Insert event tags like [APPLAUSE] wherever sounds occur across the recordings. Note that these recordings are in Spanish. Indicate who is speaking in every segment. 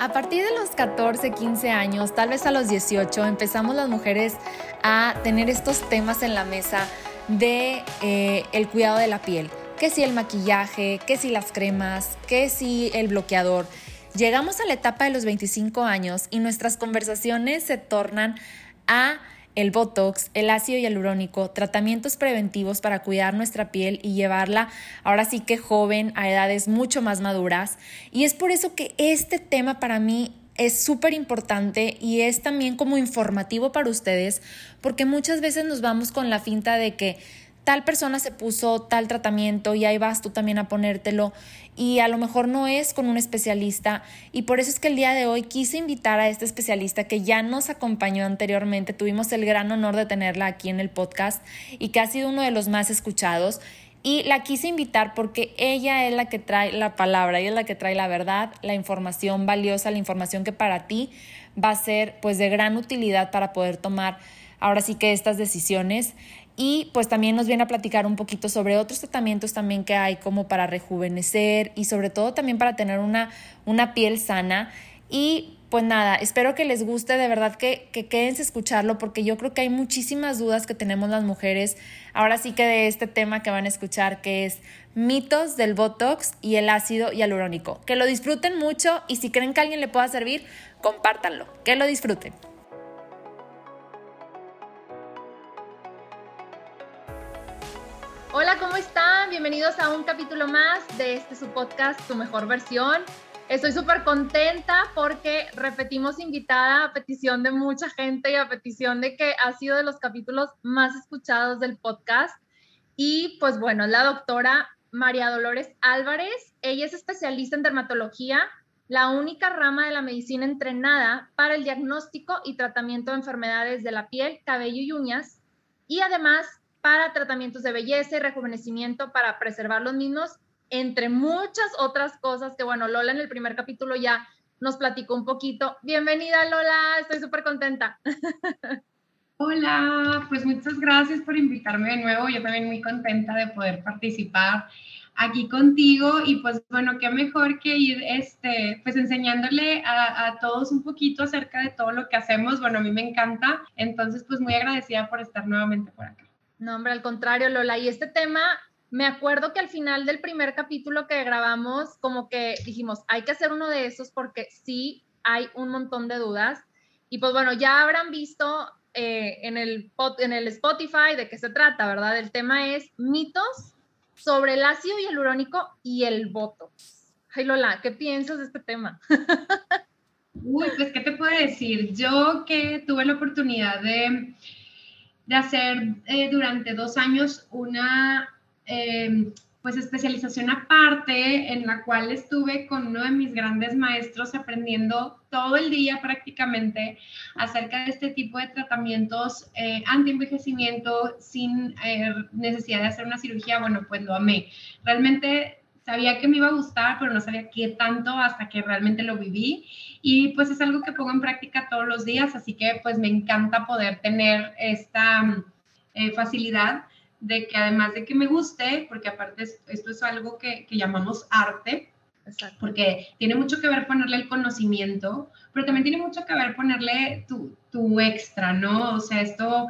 Speaker 1: A partir de los 14, 15 años, tal vez a los 18, empezamos las mujeres a tener estos temas en la mesa de eh, el cuidado de la piel. Que si el maquillaje, que si las cremas, que si el bloqueador. Llegamos a la etapa de los 25 años y nuestras conversaciones se tornan a el Botox, el ácido hialurónico, tratamientos preventivos para cuidar nuestra piel y llevarla ahora sí que joven a edades mucho más maduras. Y es por eso que este tema para mí es súper importante y es también como informativo para ustedes, porque muchas veces nos vamos con la finta de que tal persona se puso tal tratamiento y ahí vas tú también a ponértelo. Y a lo mejor no es con un especialista. Y por eso es que el día de hoy quise invitar a este especialista que ya nos acompañó anteriormente, tuvimos el gran honor de tenerla aquí en el podcast y que ha sido uno de los más escuchados. Y la quise invitar porque ella es la que trae la palabra, ella es la que trae la verdad, la información valiosa, la información que para ti va a ser pues de gran utilidad para poder tomar ahora sí que estas decisiones y pues también nos viene a platicar un poquito sobre otros tratamientos también que hay como para rejuvenecer y sobre todo también para tener una, una piel sana. Y pues nada, espero que les guste, de verdad que, que quédense a escucharlo porque yo creo que hay muchísimas dudas que tenemos las mujeres, ahora sí que de este tema que van a escuchar, que es mitos del Botox y el ácido hialurónico. Que lo disfruten mucho y si creen que alguien le pueda servir, compártanlo, que lo disfruten. Hola, ¿cómo están? Bienvenidos a un capítulo más de este su podcast, Tu Mejor Versión. Estoy súper contenta porque repetimos invitada a petición de mucha gente y a petición de que ha sido de los capítulos más escuchados del podcast. Y pues bueno, la doctora María Dolores Álvarez. Ella es especialista en dermatología, la única rama de la medicina entrenada para el diagnóstico y tratamiento de enfermedades de la piel, cabello y uñas. Y además para tratamientos de belleza y rejuvenecimiento para preservar los mismos, entre muchas otras cosas que, bueno, Lola en el primer capítulo ya nos platicó un poquito. Bienvenida, Lola, estoy súper contenta.
Speaker 2: Hola, pues muchas gracias por invitarme de nuevo. Yo también muy contenta de poder participar aquí contigo y pues bueno, qué mejor que ir este, pues enseñándole a, a, todos un poquito acerca de todo lo que hacemos. Bueno, a mí me encanta, entonces pues muy agradecida por estar nuevamente por acá.
Speaker 1: No, hombre, al contrario, Lola. Y este tema, me acuerdo que al final del primer capítulo que grabamos, como que dijimos, hay que hacer uno de esos porque sí hay un montón de dudas. Y pues bueno, ya habrán visto eh, en, el, en el Spotify de qué se trata, ¿verdad? El tema es mitos sobre el ácido hialurónico y el voto. Ay, Lola, ¿qué piensas de este tema? [LAUGHS]
Speaker 2: Uy, pues, ¿qué te puedo decir? Yo que tuve la oportunidad de de hacer eh, durante dos años una em, pues especialización aparte en la cual estuve con uno de mis grandes maestros aprendiendo todo el día prácticamente acerca de este tipo de tratamientos eh, anti-envejecimiento sin eh, necesidad de hacer una cirugía, bueno, pues lo amé. Realmente sabía que me iba a gustar, pero no sabía qué tanto hasta que realmente lo viví. Y pues es algo que pongo en práctica todos los días, así que pues me encanta poder tener esta eh, facilidad de que además de que me guste, porque aparte esto es algo que, que llamamos arte, porque tiene mucho que ver ponerle el conocimiento, pero también tiene mucho que ver ponerle tu, tu extra, ¿no? O sea, esto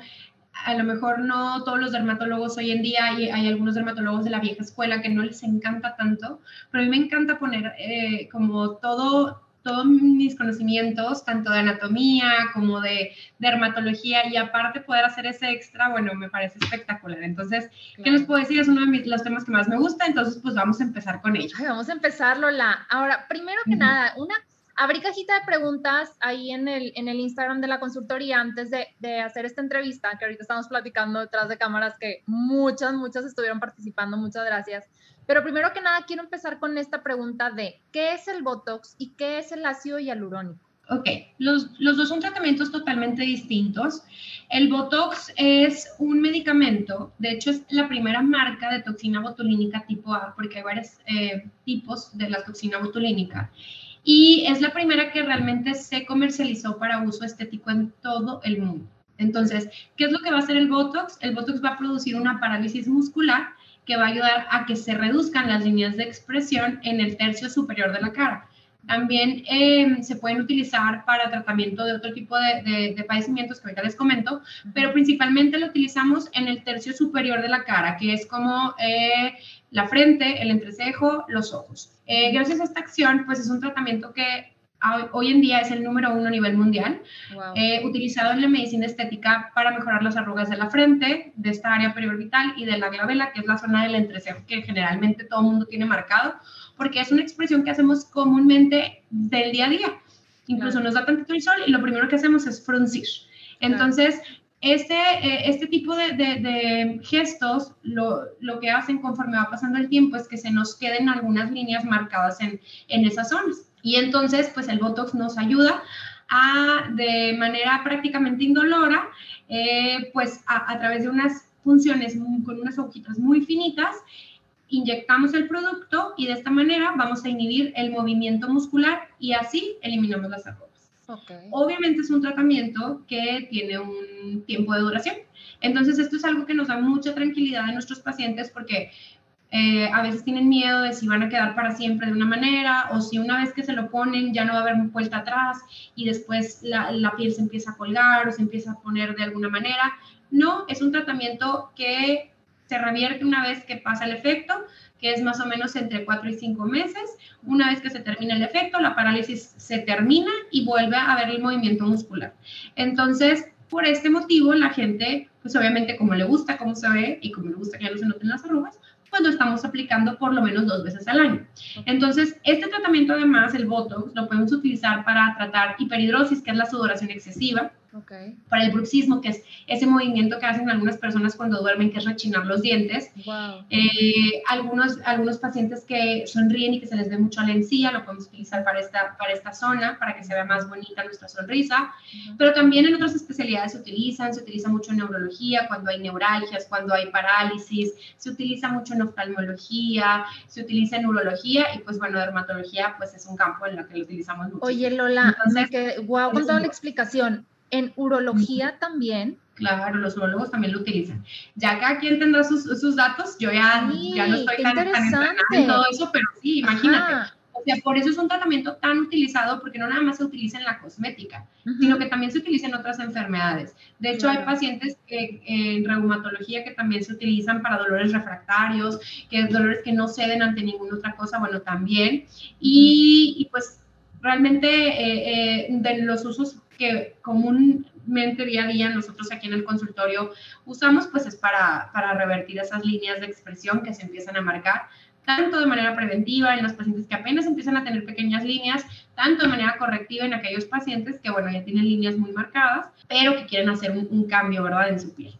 Speaker 2: a lo mejor no todos los dermatólogos hoy en día, hay, hay, algunos dermatólogos de la vieja escuela que no les encanta tanto, pero a mí me encanta poner eh, como todo, todos mis conocimientos, tanto de anatomía como de dermatología, y aparte poder hacer ese extra, bueno, me parece espectacular. Entonces, ¿qué les puedo decir? Es uno de mis, los temas que más me gusta, entonces pues vamos a empezar con ello.
Speaker 1: vamos a empezar, Lola. Ahora, primero que nada, una abrí cajita de preguntas ahí en el, en el Instagram de la consultoría antes de, hacer esta entrevista, que ahorita estamos platicando detrás de cámaras, que muchas, muchas estuvieron participando, muchas gracias. Pero primero que nada, quiero empezar con esta pregunta de, ¿qué es el Botox y qué es el ácido hialurónico?
Speaker 2: Ok, los, los dos son tratamientos totalmente distintos. El Botox es un medicamento, de hecho es la primera marca de toxina botulínica tipo A, porque hay varios eh, tipos de la toxina botulínica y es la primera que realmente se comercializó para uso estético en todo el mundo. Entonces, ¿qué es lo que va a hacer el Botox? El Botox va a producir una parálisis muscular que va a ayudar a que se reduzcan las líneas de expresión en el tercio superior de la cara. También em, se pueden utilizar para tratamiento de otro tipo de, de, padecimientos que ahorita les comento, pero principalmente lo utilizamos en el tercio superior de la cara, que es como eh, la frente, el entrecejo, los ojos. Eh, gracias a esta acción, pues es un tratamiento que hoy en día es el número uno a nivel mundial, eh, utilizado en la medicina estética para mejorar las arrugas de la frente, de esta área periorbital y de la glabela, que es la zona del entrecejo que generalmente todo el mundo tiene marcado, porque es una expresión que hacemos comúnmente del día a día. Incluso nos da tantito el sol y lo primero que hacemos es fruncir. Entonces, este, eh, este tipo de, de, gestos lo, lo, que hacen conforme va pasando el tiempo es que se nos queden algunas líneas marcadas en, en esas zonas. Y entonces, pues el Botox nos ayuda a, de manera prácticamente indolora, eh, pues a, través de unas funciones con unas hojitas muy finitas, inyectamos el producto y de esta manera vamos a inhibir el movimiento muscular y así eliminamos las arrugas. Obviamente es un tratamiento que tiene un tiempo de duración. Entonces esto es algo que nos da mucha tranquilidad a nuestros pacientes porque eh, a veces tienen miedo de si van a quedar para siempre de una manera o si una vez que se lo ponen ya no va a haber vuelta atrás y después la, la, piel se empieza a colgar o se empieza a poner de alguna manera. No, es un tratamiento que se revierte una vez que pasa el efecto, que es más o menos entre 4 y 5 meses. Una vez que se termina el efecto, la parálisis se termina y vuelve a haber el movimiento muscular. Entonces, por este motivo, la gente, pues obviamente como le gusta cómo se ve y como le gusta que ya no se noten las arrugas, pues lo estamos aplicando por lo menos dos veces al año. Entonces, este tratamiento además, el Botox, lo podemos utilizar para tratar hiperhidrosis, que es la sudoración excesiva, para el bruxismo, que es ese movimiento que hacen algunas personas cuando duermen, que es rechinar los dientes. Eh, algunos, algunos pacientes que sonríen y que se les ve mucho la encía, lo podemos utilizar para esta, para esta zona, para que se vea más bonita nuestra sonrisa. Pero también en otras especialidades se utilizan, se utiliza mucho en neurología, cuando hay neuralgias, cuando hay parálisis, se utiliza mucho en oftalmología, se utiliza en neurología y pues bueno, dermatología pues es un campo en el que lo utilizamos mucho.
Speaker 1: Oye Lola, que, wow, con toda la explicación en urología también.
Speaker 2: Claro, los urologos también lo utilizan. Ya cada quien tendrá sus, sus datos, yo ya, ya no estoy tan, tan en todo eso, pero sí, imagínate. O sea, por eso es un tratamiento tan utilizado, porque no nada más se utiliza en la cosmética, sino que también se utiliza en otras enfermedades. De hecho, hay pacientes que, en reumatología que también se utilizan para dolores refractarios, que es dolores que no ceden ante ninguna otra cosa, bueno, también. Y, y pues realmente eh, eh, de los usos que comúnmente día a día nosotros aquí en el consultorio usamos, pues es para, para revertir esas líneas de expresión que se empiezan a marcar, tanto de manera preventiva en los pacientes que apenas empiezan a tener pequeñas líneas, tanto de manera correctiva en aquellos pacientes que, bueno, ya tienen líneas muy marcadas, pero que quieren hacer un, cambio, ¿verdad?, en su piel.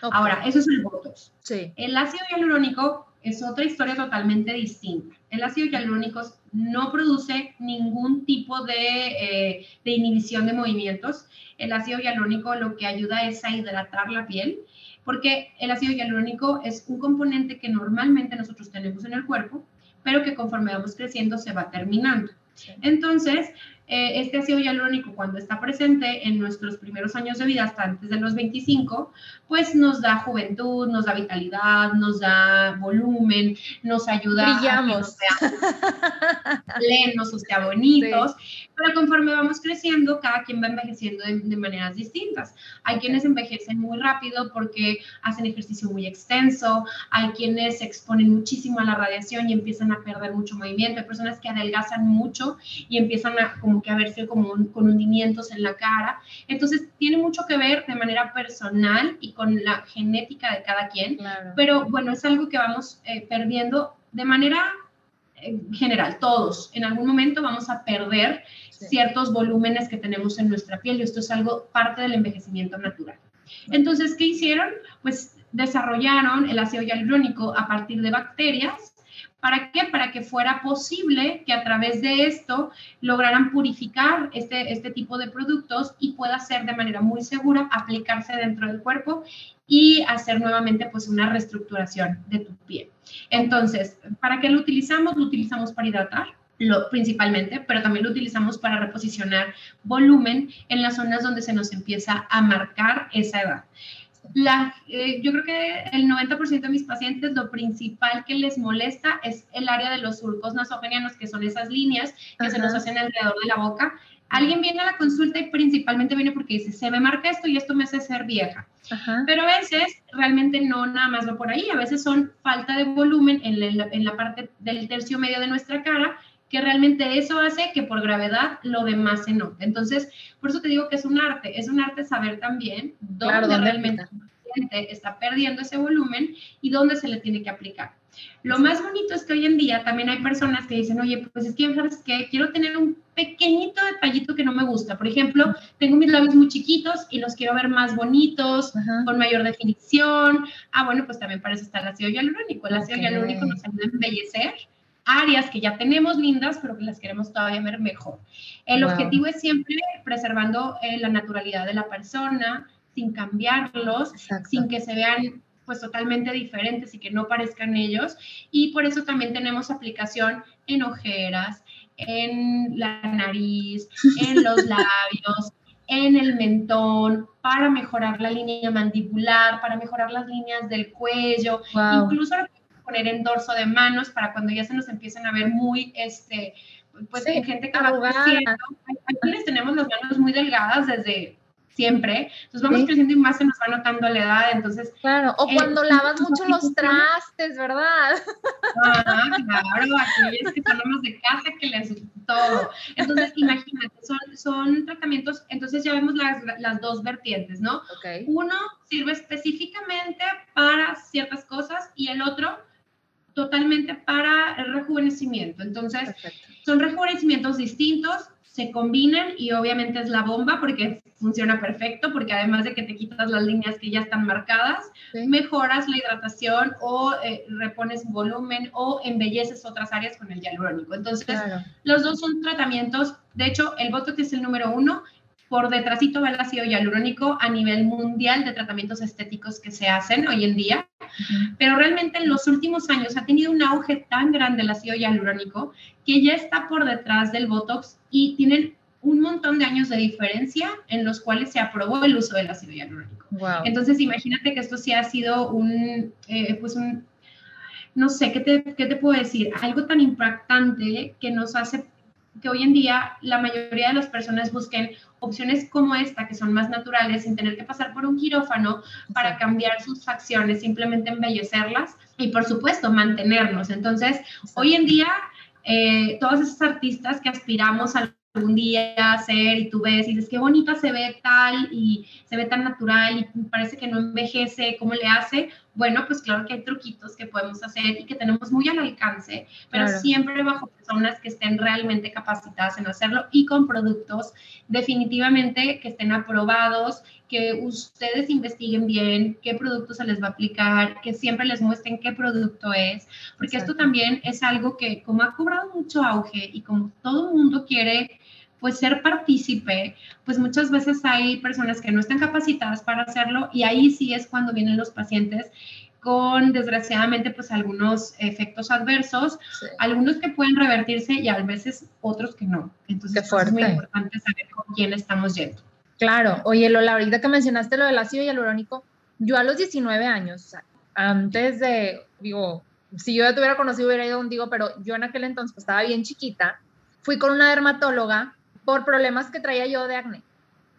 Speaker 2: Ahora, eso es el Botox. Sí. El ácido hialurónico es otra historia totalmente distinta. El ácido hialurónico no produce ningún tipo de, eh, de, inhibición de movimientos. El ácido hialurónico lo que ayuda es a hidratar la piel, porque el ácido hialurónico es un componente que normalmente nosotros tenemos en el cuerpo, pero que conforme vamos creciendo se va terminando. Entonces, eh, este ácido hialurónico cuando está presente en nuestros primeros años de vida, hasta antes de los 25, pues nos da juventud, nos da vitalidad, nos da volumen, nos ayuda
Speaker 1: Brillamos.
Speaker 2: a que nos [LAUGHS] plenos, o sea, bonitos. Pero conforme vamos creciendo, cada quien va envejeciendo de, maneras distintas. Hay quienes envejecen muy rápido porque hacen ejercicio muy extenso, hay quienes se exponen muchísimo a la radiación y empiezan a perder mucho movimiento, hay personas que adelgazan mucho y empiezan a como que a verse como con hundimientos en la cara. Entonces, tiene mucho que ver de manera personal y con la genética de cada quien, pero bueno, es algo que vamos eh, perdiendo de manera eh, general, todos. En algún momento vamos a perder ciertos volúmenes que tenemos en nuestra piel y esto es algo parte del envejecimiento natural. Entonces, ¿qué hicieron? Pues desarrollaron el ácido hialurónico a partir de bacterias ¿Para qué? Para que fuera posible que a través de esto lograran purificar este, este tipo de productos y pueda ser de manera muy segura aplicarse dentro del cuerpo y hacer nuevamente pues una reestructuración de tu piel. Entonces, ¿para qué lo utilizamos? Lo utilizamos para hidratar, lo, principalmente, pero también lo utilizamos para reposicionar volumen en las zonas donde se nos empieza a marcar esa edad. La, eh, yo creo que el 90% de mis pacientes lo principal que les molesta es el área de los surcos nasogenianos, que son esas líneas que se nos hacen alrededor de la boca. Alguien viene a la consulta y principalmente viene porque dice, se me marca esto y esto me hace ser vieja. Pero a veces realmente no nada más va por ahí, a veces son falta de volumen en la, en la parte del tercio medio de nuestra cara que realmente eso hace que por gravedad lo demás se note. Entonces, por eso te digo que es un arte, es un arte saber también dónde, realmente el paciente está perdiendo ese volumen y dónde se le tiene que aplicar. Lo más bonito es que hoy en día también hay personas que dicen, oye, pues es que, ¿sabes qué? Quiero tener un pequeño detallito que no me gusta. Por ejemplo, tengo mis labios muy chiquitos y los quiero ver más bonitos, con mayor definición. Ah, bueno, pues también para eso está el ácido hialurónico. El ácido hialurónico nos ayuda a embellecer áreas que ya tenemos lindas, pero que las queremos todavía ver mejor. El objetivo es siempre preservando eh, la naturalidad de la persona, sin cambiarlos, sin que se vean pues totalmente diferentes y que no parezcan ellos. Y por eso también tenemos aplicación en ojeras, en la nariz, en [LAUGHS] los labios, en el mentón, para mejorar la línea mandibular, para mejorar las líneas del cuello, incluso poner en dorso de manos para cuando ya se nos empiecen a ver muy, este, pues gente que va creciendo. Aquí les tenemos las manos muy delgadas desde siempre, entonces vamos creciendo y más se nos va notando la edad, entonces...
Speaker 1: Claro, o cuando lavas mucho los trastes, ¿verdad? [LAUGHS]
Speaker 2: Ah, claro, es que son de casa que les todo. Entonces, imagínate, son, son tratamientos, entonces ya vemos las, las dos vertientes, ¿no? Uno sirve específicamente para ciertas cosas y el otro totalmente para el rejuvenecimiento. Entonces, son rejuvenecimientos distintos, se combinan y obviamente es la bomba porque funciona perfecto, porque además de que te quitas las líneas que ya están marcadas, mejoras la hidratación o eh, repones volumen o embelleces otras áreas con el hialurónico. Entonces, los dos son tratamientos, de hecho, el Botox es el número uno por detrásito va el ácido hialurónico a nivel mundial de tratamientos estéticos que se hacen hoy en día, pero realmente en los últimos años ha tenido un auge tan grande el ácido hialurónico que ya está por detrás del Botox y tienen un montón de años de diferencia en los cuales se aprobó el uso del ácido hialurónico. Entonces, imagínate que esto sí ha sido un, eh, pues un, no sé, ¿qué te, ¿qué te puedo decir? Algo tan impactante que nos hace que hoy en día la mayoría de las personas busquen opciones como esta, que son más naturales, sin tener que pasar por un quirófano para cambiar sus facciones, simplemente embellecerlas y por supuesto mantenernos. Entonces, hoy en día, eh, todos esos artistas que aspiramos a algún día hacer y tú ves y dices qué bonita se ve tal y se ve tan natural y parece que no envejece, ¿cómo le hace? Bueno, pues claro que hay truquitos que podemos hacer y que tenemos muy al alcance, pero siempre bajo personas que estén realmente capacitadas en hacerlo y con productos definitivamente que estén aprobados, que ustedes investiguen bien qué producto se les va a aplicar, que siempre les muestren qué producto es, porque esto también es algo que como ha cobrado mucho auge y como todo el mundo quiere pues ser partícipe, pues muchas veces hay personas que no están capacitadas para hacerlo y ahí sí es cuando vienen los pacientes con desgraciadamente pues algunos efectos adversos, algunos que pueden revertirse y a veces otros que no. Entonces es muy importante saber con quién estamos yendo.
Speaker 1: Claro, oye Lola, ahorita que mencionaste lo del ácido hialurónico, yo a los 19 años, antes de, digo, si yo ya te hubiera conocido hubiera ido contigo, pero yo en aquel entonces pues, estaba bien chiquita, fui con una dermatóloga por problemas que traía yo de acné.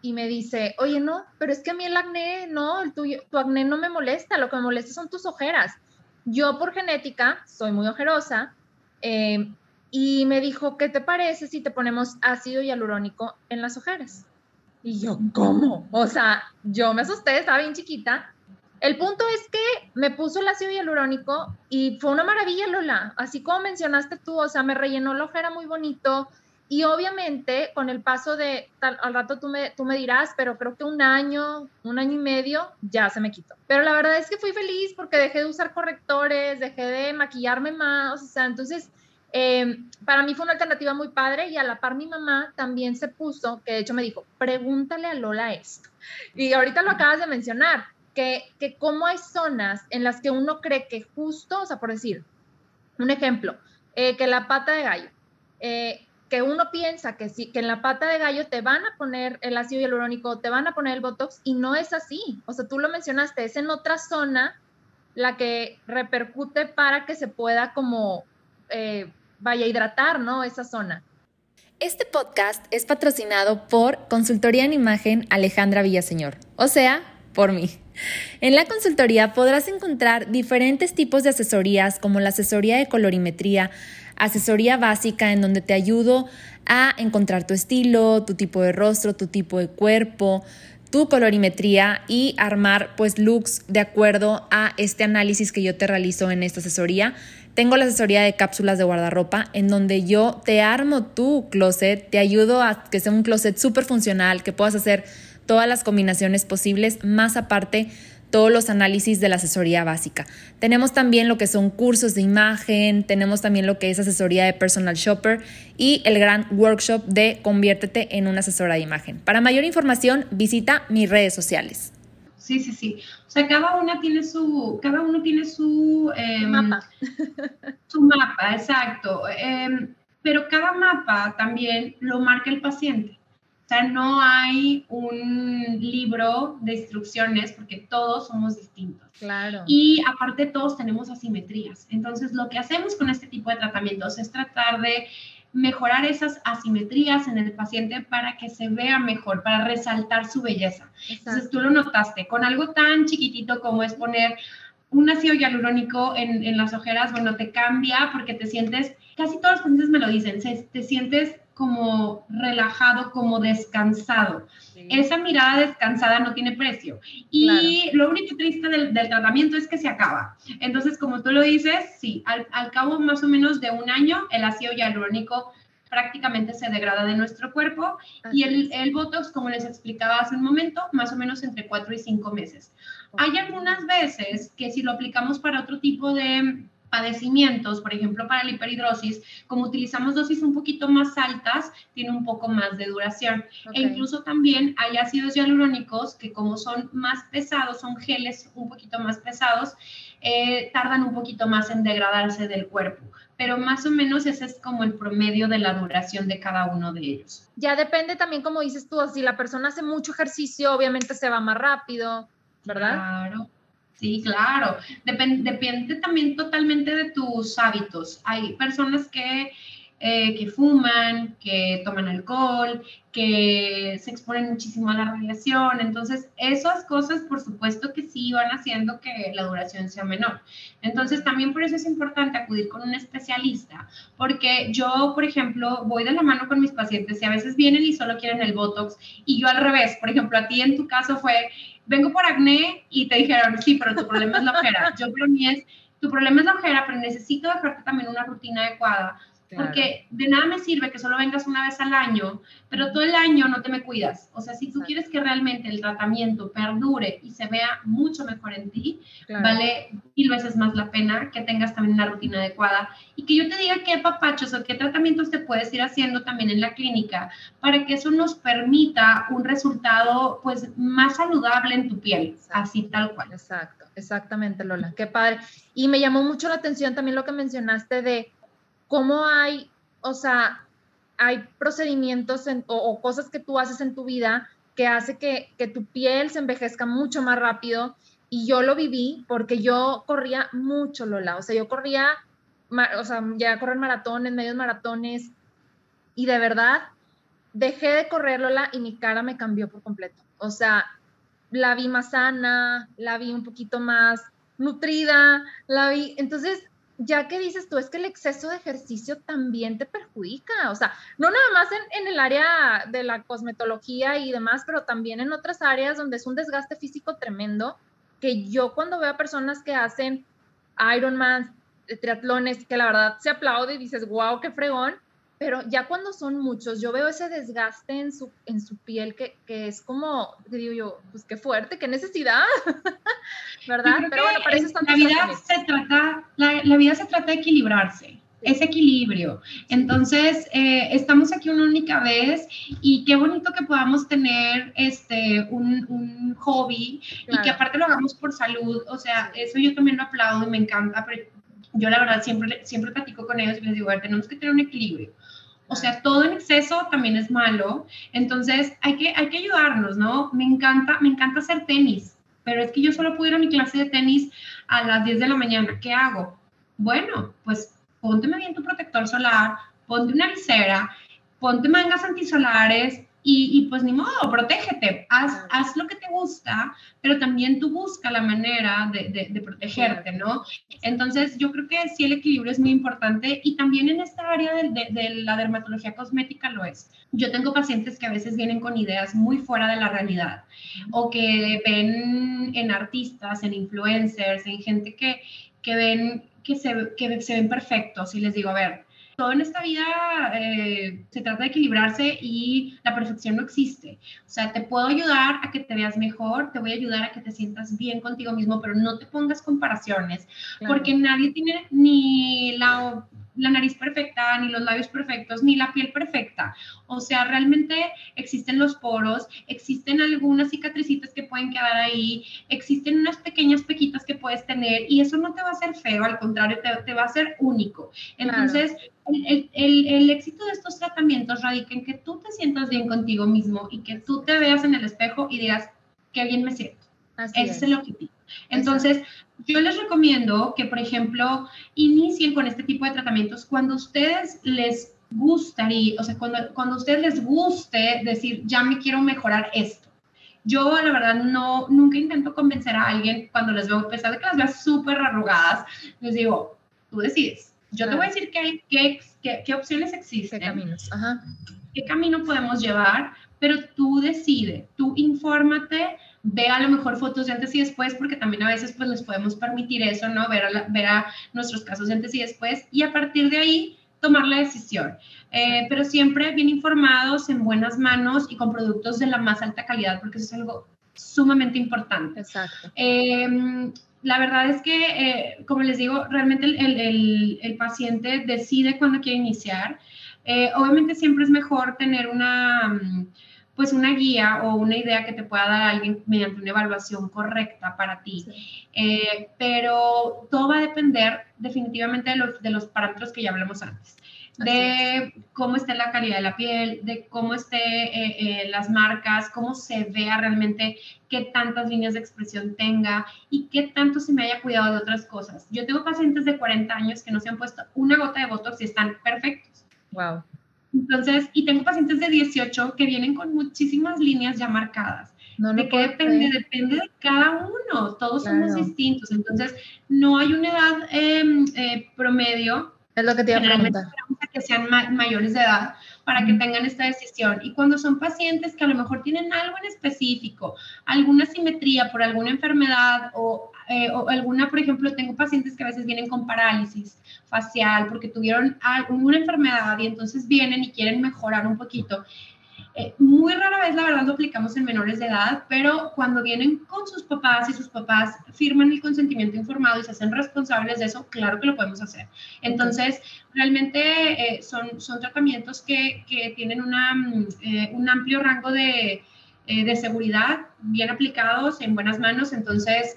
Speaker 1: Y me dice, oye, no, pero es que a mí el acné, no, el tu acné no me molesta, lo que me molesta son tus ojeras. Yo por genética soy muy ojerosa eh, y me dijo, ¿qué te parece si te ponemos ácido hialurónico en las ojeras? Y yo, ¿cómo? O sea, yo me asusté, estaba bien chiquita. El punto es que me puso el ácido hialurónico y fue una maravilla, Lola. Así como mencionaste tú, o sea, me rellenó la ojera muy bonito, y obviamente con el paso de, al rato tú me, tú me dirás, pero creo que un año, un año y medio ya se me quitó. Pero la verdad es que fui feliz porque dejé de usar correctores, dejé de maquillarme más, o sea, entonces eh, para mí fue una alternativa muy padre y a la par mi mamá también se puso, que de hecho me dijo, pregúntale a Lola esto. Y ahorita lo acabas de mencionar, que, que cómo hay zonas en las que uno cree que justo, o sea, por decir, un ejemplo, eh, que la pata de gallo, eh, que uno piensa que, sí, que en la pata de gallo te van a poner el ácido hialurónico, te van a poner el Botox y no es así. O sea, tú lo mencionaste, es en otra zona la que repercute para que se pueda como, eh, vaya a hidratar, ¿no? Esa zona. Este podcast es patrocinado por Consultoría en Imagen Alejandra Villaseñor, o sea, por mí. En la consultoría podrás encontrar diferentes tipos de asesorías como la asesoría de colorimetría, asesoría básica en donde te ayudo a encontrar tu estilo, tu tipo de rostro, tu tipo de cuerpo, tu colorimetría y armar pues looks de acuerdo a este análisis que yo te realizo en esta asesoría. Tengo la asesoría de cápsulas de guardarropa en donde yo te armo tu closet, te ayudo a que sea un closet súper funcional, que puedas hacer todas las combinaciones posibles, más aparte todos los análisis de la asesoría básica. Tenemos también lo que son cursos de imagen, tenemos también lo que es asesoría de personal shopper y el gran workshop de conviértete en una asesora de imagen. Para mayor información, visita mis redes sociales.
Speaker 2: Sí, sí, sí. O sea, cada una tiene su, cada uno tiene su em, mapa. [LAUGHS] Su mapa, exacto. Em, pero cada mapa también lo marca el paciente. O sea, no hay un libro de instrucciones porque todos somos distintos.
Speaker 1: Claro.
Speaker 2: Y aparte todos tenemos asimetrías. Entonces, lo que hacemos con este tipo de tratamientos es tratar de mejorar esas asimetrías en el paciente para que se vea mejor, para resaltar su belleza. Entonces, tú lo notaste, con algo tan chiquitito como es poner un ácido hialurónico en, en las ojeras, bueno, te cambia porque te sientes, casi todos los pacientes me lo dicen, te sientes como relajado, como descansado. Esa mirada descansada no tiene precio. Y lo único triste del, tratamiento es que se acaba. Entonces, como tú lo dices, sí, al, cabo más o menos de un año, el ácido hialurónico prácticamente se degrada de nuestro cuerpo y el, el, Botox, como les explicaba hace un momento, más o menos entre cuatro y cinco meses. Hay algunas veces que si lo aplicamos para otro tipo de padecimientos, por ejemplo, para la hiperhidrosis, como utilizamos dosis un poquito más altas, tiene un poco más de duración. E incluso también hay ácidos hialurónicos que como son más pesados, son geles un poquito más pesados, eh, tardan un poquito más en degradarse del cuerpo. Pero más o menos ese es como el promedio de la duración de cada uno de ellos.
Speaker 1: Ya depende también, como dices tú, si la persona hace mucho ejercicio, obviamente se va más rápido, ¿verdad?
Speaker 2: Claro. Sí, claro. depende también totalmente de tus hábitos. Hay personas que, eh, que fuman, que toman alcohol, que se exponen muchísimo a la radiación. Entonces, esas cosas, por supuesto que sí van haciendo que la duración sea menor. Entonces, también por eso es importante acudir con un especialista, porque yo, por ejemplo, voy de la mano con mis pacientes y a veces vienen y solo quieren el Botox y yo al revés. Por ejemplo, a ti en tu caso fue vengo por acné y te dijeron, sí, pero tu problema es la ojera. Yo para mí es, tu problema es la ojera, pero necesito dejarte también una rutina adecuada porque de nada me sirve que solo vengas una vez al año, pero todo el año no te me cuidas. O sea, si tú quieres que realmente el tratamiento perdure y se vea mucho mejor en ti, vale mil veces más la pena que tengas también una rutina adecuada. Y que yo te diga qué papachos o qué tratamientos te puedes ir haciendo también en la clínica para que eso nos permita un resultado pues más saludable en tu piel, así tal cual.
Speaker 1: Exacto, exactamente Lola, qué padre. Y me llamó mucho la atención también lo que mencionaste de cómo hay, o sea, hay procedimientos o, cosas que tú haces en tu vida que hace que, tu piel se envejezca mucho más rápido. Y yo lo viví porque yo corría mucho, Lola. O sea, yo corría, o sea, ya a correr maratones, medios maratones. Y de verdad, dejé de correr, Lola, y mi cara me cambió por completo. O sea, la vi más sana, la vi un poquito más nutrida, la vi. Entonces, ya que dices tú, es que el exceso de ejercicio también te perjudica, o sea, no nada más en, el área de la cosmetología y demás, pero también en otras áreas donde es un desgaste físico tremendo, que yo cuando veo a personas que hacen Ironman, eh, triatlones, que la verdad se aplaude y dices, wow, qué fregón, pero ya cuando son muchos, yo veo ese desgaste en su, en su piel que, que es como, digo yo, pues qué fuerte, qué necesidad, [LAUGHS] ¿verdad?
Speaker 2: Pero bueno, para eso la vida se trata, la, la, vida se trata de equilibrarse, ese equilibrio. Entonces, eh, estamos aquí una única vez y qué bonito que podamos tener este, un, un hobby y que aparte lo hagamos por salud, o sea, eso yo también lo aplaudo y me encanta, pero yo la verdad siempre, siempre platico con ellos y les digo, a ver, tenemos que tener un equilibrio. O sea, todo en exceso también es malo. Entonces, hay que, hay que ayudarnos, ¿no? Me encanta, me encanta hacer tenis, pero es que yo solo puedo ir a mi clase de tenis a las 10 de la mañana. ¿Qué hago? Bueno, pues ponte bien tu protector solar, ponte una visera, ponte mangas antisolares, y, pues ni modo, protégete, haz, haz, lo que te gusta, pero también tú busca la manera de, de, protegerte, ¿no? Entonces yo creo que sí el equilibrio es muy importante y también en esta área de, de, la dermatología cosmética lo es. Yo tengo pacientes que a veces vienen con ideas muy fuera de la realidad o que ven en artistas, en influencers, en gente que, que ven que se, que se ven perfectos y les digo, a ver, todo en esta vida eh, se trata de equilibrarse y la perfección no existe. O sea, te puedo ayudar a que te veas mejor, te voy a ayudar a que te sientas bien contigo mismo, pero no te pongas comparaciones, porque nadie tiene ni la la nariz perfecta, ni los labios perfectos, ni la piel perfecta. O sea, realmente existen los poros, existen algunas cicatricitas que pueden quedar ahí, existen unas pequeñas pequitas que puedes tener y eso no te va a hacer feo, al contrario, te, va a ser único. Entonces, el, el, éxito de estos tratamientos radica en que tú te sientas bien contigo mismo y que tú te veas en el espejo y digas, qué bien me siento. Ese es. el objetivo. Entonces, yo les recomiendo que, por ejemplo, inicien con este tipo de tratamientos cuando ustedes les gustaría, o sea, cuando, cuando a ustedes les guste decir, ya me quiero mejorar esto. Yo, la verdad, no, nunca intento convencer a alguien cuando les veo, a pesar de que las veo súper arrugadas, les digo, tú decides. Yo te voy a decir qué, qué, qué, qué opciones existen.
Speaker 1: ¿Qué caminos? Ajá.
Speaker 2: ¿Qué camino podemos llevar? Pero tú decides, tú infórmate, ve a lo mejor fotos de antes y después, porque también a veces pues les podemos permitir eso, ¿no? Ver a, ver a nuestros casos de antes y después y a partir de ahí tomar la decisión. Eh, pero siempre bien informados, en buenas manos y con productos de la más alta calidad, porque eso es algo sumamente importante.
Speaker 1: Exacto.
Speaker 2: Em, la verdad es que, eh, como les digo, realmente el, el, el, paciente decide cuándo quiere iniciar. Eh, obviamente siempre es mejor tener una mm, pues una guía o una idea que te pueda dar alguien mediante una evaluación correcta para ti. Eh, pero todo va a depender definitivamente de los, de los parámetros que ya hablamos antes de cómo esté la calidad de la piel, de cómo esté eh, eh, las marcas, cómo se vea realmente, qué tantas líneas de expresión tenga y qué tanto se me haya cuidado de otras cosas. Yo tengo pacientes de 40 años que no se han puesto una gota de Botox y están perfectos.
Speaker 1: Wow.
Speaker 2: Entonces, y tengo pacientes de 18 que vienen con muchísimas líneas ya marcadas. No, ¿De qué depende? Depende de cada uno, todos somos distintos. Entonces, no hay una edad em, eh, promedio.
Speaker 1: Es lo que te iba a preguntar.
Speaker 2: Que sean mayores de edad para que tengan esta decisión. Y cuando son pacientes que a lo mejor tienen algo en específico, alguna simetría por alguna enfermedad o, eh, o alguna, por ejemplo, tengo pacientes que a veces vienen con parálisis facial porque tuvieron alguna enfermedad y entonces vienen y quieren mejorar un poquito. Eh, muy rara vez, la verdad, lo aplicamos en menores de edad, pero cuando vienen con sus papás y sus papás firman el consentimiento informado y se hacen responsables de eso, claro que lo podemos hacer. Entonces, realmente eh, son, son tratamientos que, que tienen una, mm, eh, un amplio rango de, de, seguridad, bien aplicados, en buenas manos, entonces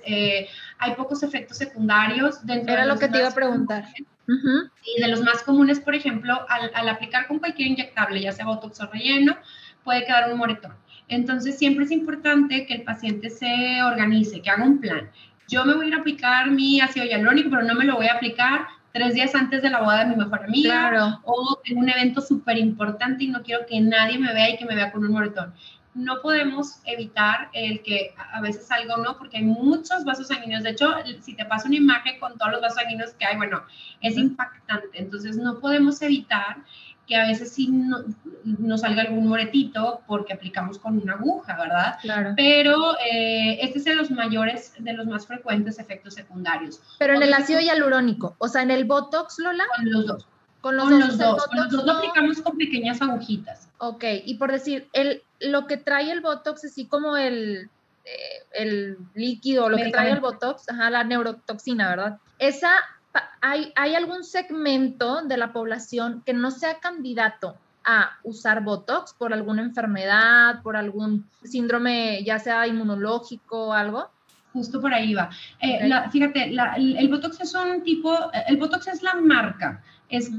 Speaker 2: hay pocos efectos secundarios.
Speaker 1: Dentro Era lo que te iba a preguntar.
Speaker 2: Y de los más comunes, por ejemplo, al, al, aplicar con cualquier inyectable, ya sea botox o relleno, puede quedar un moretón. Entonces, siempre es importante que el paciente se organice, que haga un plan. Yo me voy a ir a aplicar mi ácido hialurónico, pero no me lo voy a aplicar tres días antes de la boda de mi mejor amiga o en un evento súper importante y no quiero que nadie me vea y que me vea con un moretón no podemos evitar el que a veces salga o no, porque hay muchos vasos sanguíneos. De hecho, si te pasa una imagen con todos los vasos sanguíneos que hay, bueno, es impactante. Entonces, no podemos evitar que a veces sí no, nos salga algún moretito porque aplicamos con una aguja, ¿verdad?
Speaker 1: Claro.
Speaker 2: Pero eh, este es de los mayores, de los más frecuentes efectos secundarios.
Speaker 1: Pero en el ácido hialurónico, o sea, en el Botox, Lola.
Speaker 2: Con los dos.
Speaker 1: Con los, dos,
Speaker 2: con los dos lo aplicamos con pequeñas agujitas.
Speaker 1: Ok, y por decir, el, lo que trae el Botox, así como el, eh, el líquido, lo que trae el Botox, ajá, la neurotoxina, ¿verdad? Esa, hay, ¿hay algún segmento de la población que no sea candidato a usar Botox por alguna enfermedad, por algún síndrome, ya sea inmunológico o algo?
Speaker 2: Justo por ahí va. Eh, fíjate, el Botox es un tipo, el Botox es la marca es,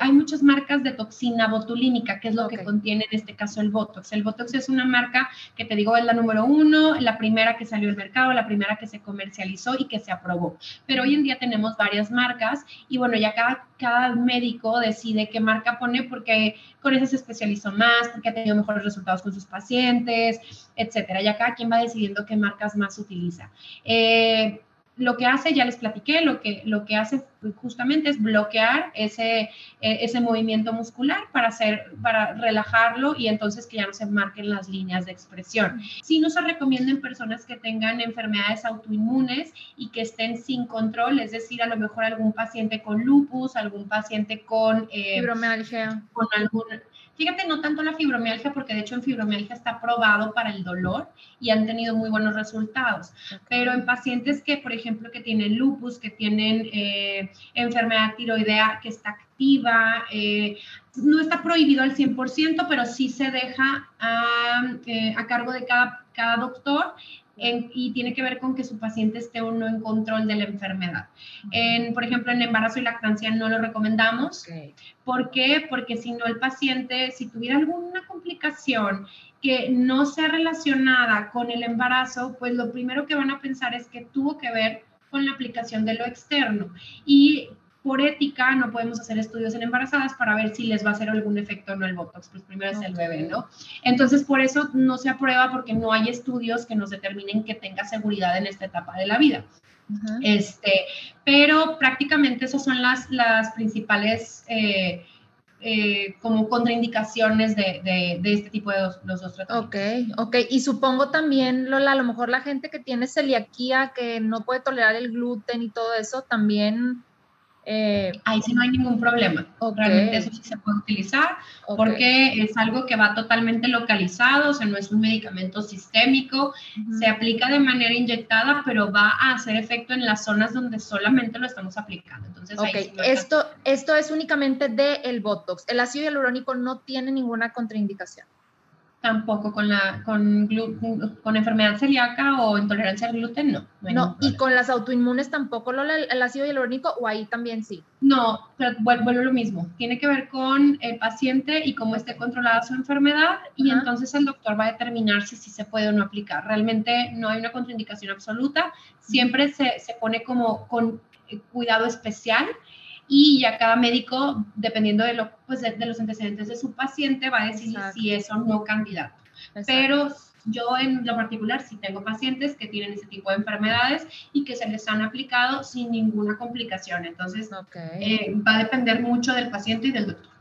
Speaker 2: hay muchas marcas de toxina botulínica, que es lo que contiene en este caso el Botox. El Botox es una marca que te digo es la número uno, la primera que salió al mercado, la primera que se comercializó y que se aprobó. Pero hoy en día tenemos varias marcas y bueno, ya cada, cada médico decide qué marca pone porque con esa se especializó más, porque ha tenido mejores resultados con sus pacientes, etcétera. Ya cada quien va decidiendo qué marcas más utiliza. Eh, lo que hace, ya les platiqué, lo que, lo que hace justamente es bloquear ese, e, ese movimiento muscular para, hacer, para relajarlo y entonces que ya no se marquen las líneas de expresión. Sí no se recomienda en personas que tengan enfermedades autoinmunes y que estén sin control, es decir, a lo mejor algún paciente con lupus, algún paciente con...
Speaker 1: Eh, Fibromialgia.
Speaker 2: Con algún, Fíjate, no tanto la fibromialgia, porque de hecho en fibromialgia está probado para el dolor y han tenido muy buenos resultados. Pero en pacientes que, por ejemplo, que tienen lupus, que tienen eh, enfermedad tiroidea que está activa, eh, no está prohibido al 100%, pero sí se deja a, eh, a cargo de cada, cada doctor y tiene que ver con que su paciente esté o no en control de la enfermedad. En, por ejemplo, en embarazo y lactancia no lo recomendamos. ¿Por qué? Porque si no el paciente, si tuviera alguna complicación que no sea relacionada con el embarazo, pues lo primero que van a pensar es que tuvo que ver con la aplicación de lo externo. Y por ética no podemos hacer estudios en embarazadas para ver si les va a hacer algún efecto o no el Botox, pues primero es el bebé, ¿no? Entonces, por eso no se aprueba porque no hay estudios que nos determinen que tenga seguridad en esta etapa de la vida. Este, pero prácticamente esas son las, las principales eh, eh, como contraindicaciones de, de, este tipo de los dos tratamientos.
Speaker 1: Ok, ok. Y supongo también, Lola, a lo mejor la gente que tiene celiaquía, que no puede tolerar el gluten y todo eso, también
Speaker 2: eh, Ahí sí no hay ningún problema. Realmente eso sí se puede utilizar porque es algo que va totalmente localizado, o sea, no es un medicamento sistémico, se aplica de manera inyectada, pero va a hacer efecto en las zonas donde solamente lo estamos aplicando. Entonces,
Speaker 1: esto, esto es únicamente del el Botox. El ácido hialurónico no tiene ninguna contraindicación
Speaker 2: tampoco con la con, con enfermedad celíaca o intolerancia al gluten, no.
Speaker 1: No, y con las autoinmunes tampoco el ácido hialurónico o ahí también sí.
Speaker 2: No, pero vuelvo lo mismo. Tiene que ver con el paciente y cómo esté controlada su enfermedad y entonces el doctor va a determinar si, se puede o no aplicar. Realmente no hay una contraindicación absoluta. Siempre se, se pone como con eh, cuidado especial y ya cada médico, dependiendo de, lo, pues de, los antecedentes de su paciente, va a decidir si es o no candidato. Pero yo en lo particular sí tengo pacientes que tienen ese tipo de enfermedades y que se les han aplicado sin ninguna complicación. Entonces, eh, va a depender mucho del paciente y del doctor.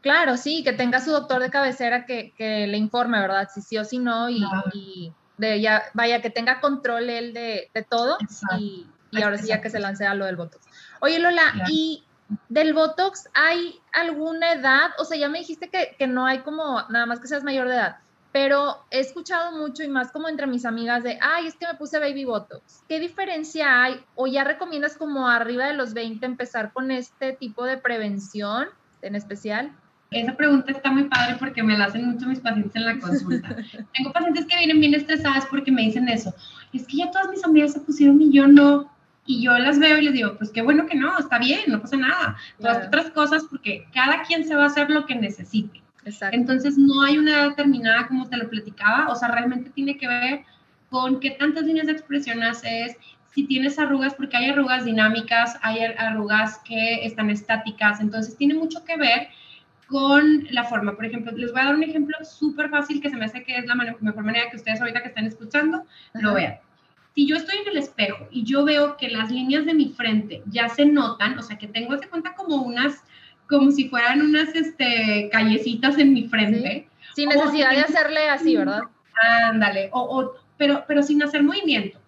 Speaker 1: Claro, sí, que tenga su doctor de cabecera que, que le informe, ¿verdad? Si sí o si no, y, y de ya, vaya, que tenga control él de, de todo y, y, ahora sí ya que se lance a lo del Botox. Oye, Lola, ¿y del Botox hay alguna edad? O sea, ya me dijiste que, que, no hay como nada más que seas mayor de edad, pero he escuchado mucho y más como entre mis amigas de, ay, es que me puse baby Botox. ¿Qué diferencia hay? ¿O ya recomiendas como arriba de los 20 empezar con este tipo de prevención en especial?
Speaker 2: Esa pregunta está muy padre porque me la hacen mucho mis pacientes en la consulta. [LAUGHS] Tengo pacientes que vienen bien estresadas porque me dicen eso. Es que ya todas mis amigas se pusieron y yo no y yo las veo y les digo, pues qué bueno que no, está bien, no pasa nada. Todas otras cosas, porque cada quien se va a hacer lo que necesite. Exacto. Entonces, no hay una edad determinada como te lo platicaba, o sea, realmente tiene que ver con qué tantas líneas de expresión haces, si tienes arrugas, porque hay arrugas dinámicas, hay arrugas que están estáticas, entonces tiene mucho que ver con la forma. Por ejemplo, les voy a dar un ejemplo súper fácil que se me hace que es la mejor manera que ustedes ahorita que están escuchando lo vean si yo estoy en el espejo y yo veo que las líneas de mi frente ya se notan, o sea, que tengo, se cuenta como unas, como si fueran unas este, callecitas en mi frente.
Speaker 1: Sin necesidad de hacerle así, ¿verdad?
Speaker 2: Ándale, o, pero, pero sin hacer movimiento.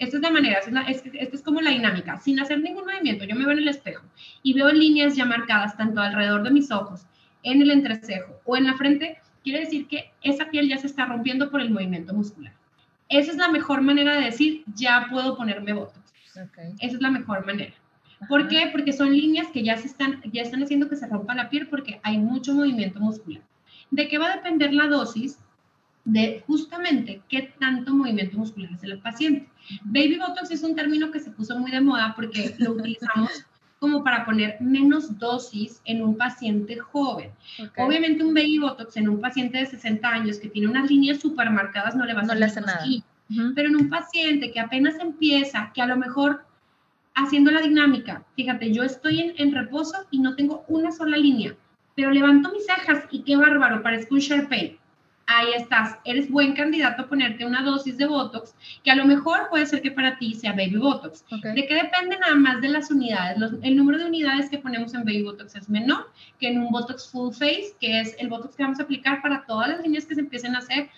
Speaker 2: Esta es la manera, esta es, es, como la dinámica, sin hacer ningún movimiento. Yo me veo en el espejo y veo líneas ya marcadas tanto alrededor de mis ojos, en el entrecejo o en la frente, quiere decir que esa piel ya se está rompiendo por el movimiento muscular. Esa es la mejor manera de decir, ya puedo ponerme Botox. Esa es la mejor manera. ¿Por qué? Porque son líneas que ya, se están, ya están haciendo que se rompa la piel porque hay mucho movimiento muscular. ¿De qué va a depender la dosis? De justamente qué tanto movimiento muscular hace el paciente. Baby Botox es un término que se puso muy de moda porque lo [LAUGHS] utilizamos como para poner menos dosis en un paciente joven. Obviamente un baby botox en un paciente de 60 años que tiene unas líneas súper marcadas no le va a
Speaker 1: no hacer nada.
Speaker 2: Pero en un paciente que apenas empieza, que a lo mejor haciendo la dinámica, fíjate, yo estoy en, en reposo y no tengo una sola línea, pero levanto mis cejas y qué bárbaro, parezco un Sharpay ahí estás, eres buen candidato a ponerte una dosis de Botox, que a lo mejor puede ser que para ti sea Baby Botox. ¿De qué depende nada más de las unidades? el número de unidades que ponemos en Baby Botox es menor que en un Botox Full Face, que es el Botox que vamos a aplicar para todas las líneas que se empiecen a hacer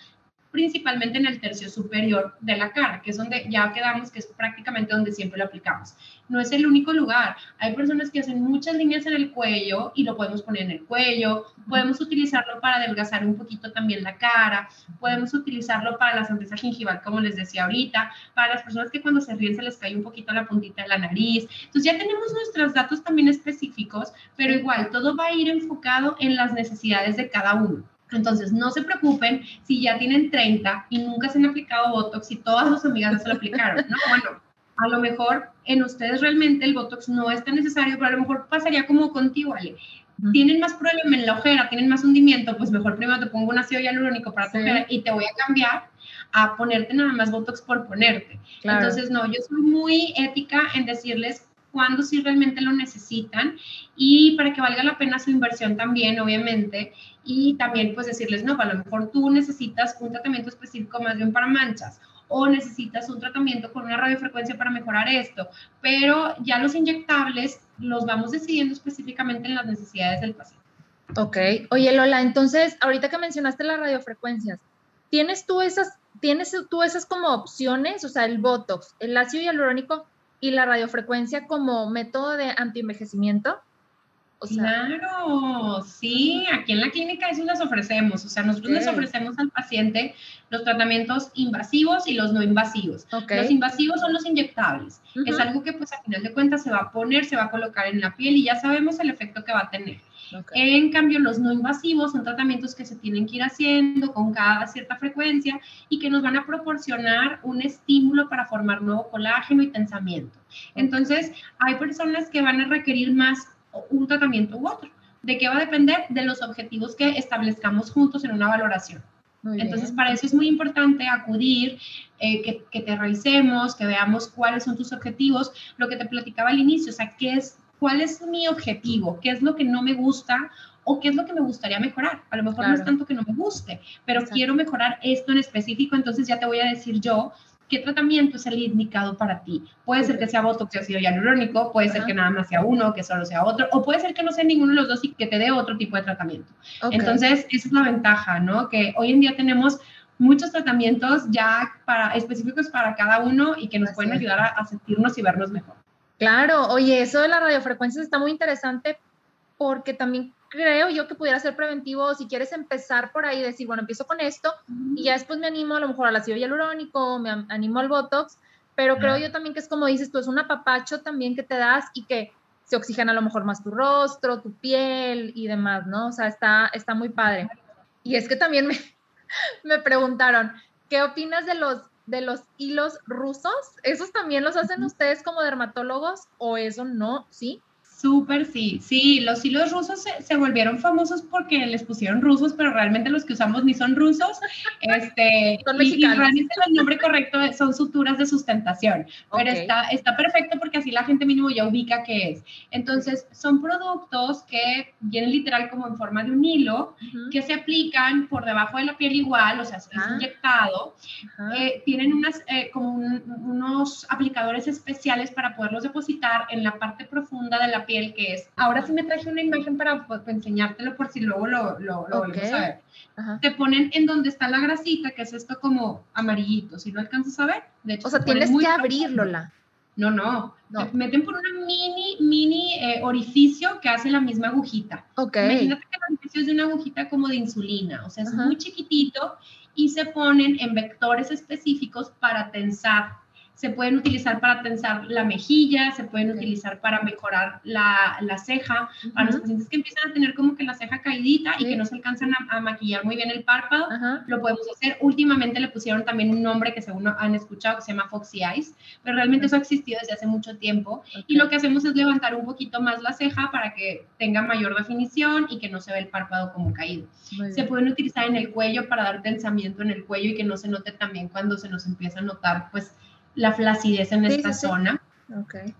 Speaker 2: principalmente en el tercio superior de la cara, que es donde ya quedamos, que es prácticamente donde siempre lo aplicamos. No es el único lugar. Hay personas que hacen muchas líneas en el cuello y lo podemos poner en el cuello. Podemos utilizarlo para adelgazar un poquito también la cara. Podemos utilizarlo para la sonrisa gingival, como les decía ahorita. Para las personas que cuando se ríen se les cae un poquito la puntita de la nariz. Entonces ya tenemos nuestros datos también específicos, pero igual todo va a ir enfocado en las necesidades de cada uno. Entonces, no se preocupen si ya tienen 30 y nunca se han aplicado Botox y todas sus amigas se lo aplicaron. No, bueno, a lo mejor en ustedes realmente el Botox no es tan necesario, pero a lo mejor pasaría como contigo, Ale. Tienen más problema en la ojera, tienen más hundimiento, pues mejor primero te pongo un ácido hialurónico para tu ojera y te voy a cambiar a ponerte nada más Botox por ponerte. Entonces, no, yo soy muy ética en decirles cuándo sí realmente lo necesitan y para que valga la pena su inversión también, obviamente, y también pues decirles, no, a lo mejor tú necesitas un tratamiento específico más bien para manchas o necesitas un tratamiento con una radiofrecuencia para mejorar esto, pero ya los inyectables los vamos decidiendo específicamente en las necesidades del paciente.
Speaker 1: Ok, oye Lola, entonces ahorita que mencionaste las radiofrecuencias, ¿tienes tú esas, tienes tú esas como opciones, o sea, el Botox, el ácido hialurónico y la radiofrecuencia como método de antienvejecimiento?
Speaker 2: Claro, sí, aquí en la clínica eso les ofrecemos, o sea, nosotros les ofrecemos al paciente los tratamientos invasivos y los no invasivos. Los invasivos son los inyectables, es algo que pues a final de cuentas se va a poner, se va a colocar en la piel y ya sabemos el efecto que va a tener. En cambio, los no invasivos son tratamientos que se tienen que ir haciendo con cada cierta frecuencia y que nos van a proporcionar un estímulo para formar nuevo colágeno y tensamiento. Entonces, hay personas que van a requerir más un tratamiento u otro. ¿De qué va a depender? De los objetivos que establezcamos juntos en una valoración. Entonces, para eso es muy importante acudir, eh, que, que, te revisemos, que veamos cuáles son tus objetivos, lo que te platicaba al inicio, o sea, qué es cuál es mi objetivo, qué es lo que no me gusta o qué es lo que me gustaría mejorar. A lo mejor no es tanto que no me guste, pero quiero mejorar esto en específico, entonces ya te voy a decir yo qué tratamiento es el indicado para ti. Puede ser que sea botox y ácido hialurónico, puede ser que nada más sea uno, que solo sea otro, o puede ser que no sea ninguno de los dos y que te dé otro tipo de tratamiento. Entonces, esa es la ventaja, ¿no? Que hoy en día tenemos muchos tratamientos ya para, específicos para cada uno y que nos pueden ayudar a, a sentirnos y vernos mejor.
Speaker 1: Claro, oye, eso de las radiofrecuencias está muy interesante porque también creo yo que pudiera ser preventivo si quieres empezar por ahí, decir, bueno, empiezo con esto y ya después me animo a lo mejor al ácido hialurónico, me animo al Botox, pero creo yo también que es como dices tú, es un apapacho también que te das y que se oxigena a lo mejor más tu rostro, tu piel y demás, ¿no? O sea, está, está muy padre. Y es que también me, [LAUGHS] me preguntaron, ¿qué opinas de los de los hilos rusos, ¿esos también los hacen ustedes como dermatólogos o eso no? ¿Sí?
Speaker 2: Súper, sí. Sí, los hilos rusos se, volvieron famosos porque les pusieron rusos, pero realmente los que usamos ni son rusos. [LAUGHS] Este,
Speaker 1: son mexicanos.
Speaker 2: Y, realmente el nombre correcto son suturas de sustentación. Pero está, está perfecto porque así la gente mínimo ya ubica qué es. Entonces, son productos que vienen literal como en forma de un hilo, que se aplican por debajo de la piel igual, o sea, es ah. inyectado. Eh, tienen unas, eh, como unos aplicadores especiales para poderlos depositar en la parte profunda de la piel que es. Ahora sí me traje una imagen para, pues, enseñártelo por si luego lo, lo, lo a ver. Te ponen en donde está la grasita, que es esto como amarillito, si lo alcanzas a ver.
Speaker 1: De hecho, o sea, tienes que abrirlo, la.
Speaker 2: No, no, no. Te meten por una mini, mini eh, orificio que hace la misma agujita.
Speaker 1: Ok.
Speaker 2: Imagínate que el orificio es de una agujita como de insulina, o sea, es muy chiquitito y se ponen en vectores específicos para tensar se pueden utilizar para tensar la mejilla, se pueden utilizar para mejorar la, la ceja, para los pacientes que empiezan a tener como que la ceja caidita y que no se alcanzan a, maquillar muy bien el párpado, lo podemos hacer. Últimamente le pusieron también un nombre que según han escuchado que se llama Foxy Eyes, pero realmente eso ha existido desde hace mucho tiempo. Y lo que hacemos es levantar un poquito más la ceja para que tenga mayor definición y que no se vea el párpado como caído. Se pueden utilizar en el cuello para dar tensamiento en el cuello y que no se note también cuando se nos empieza a notar pues la flacidez en esta zona.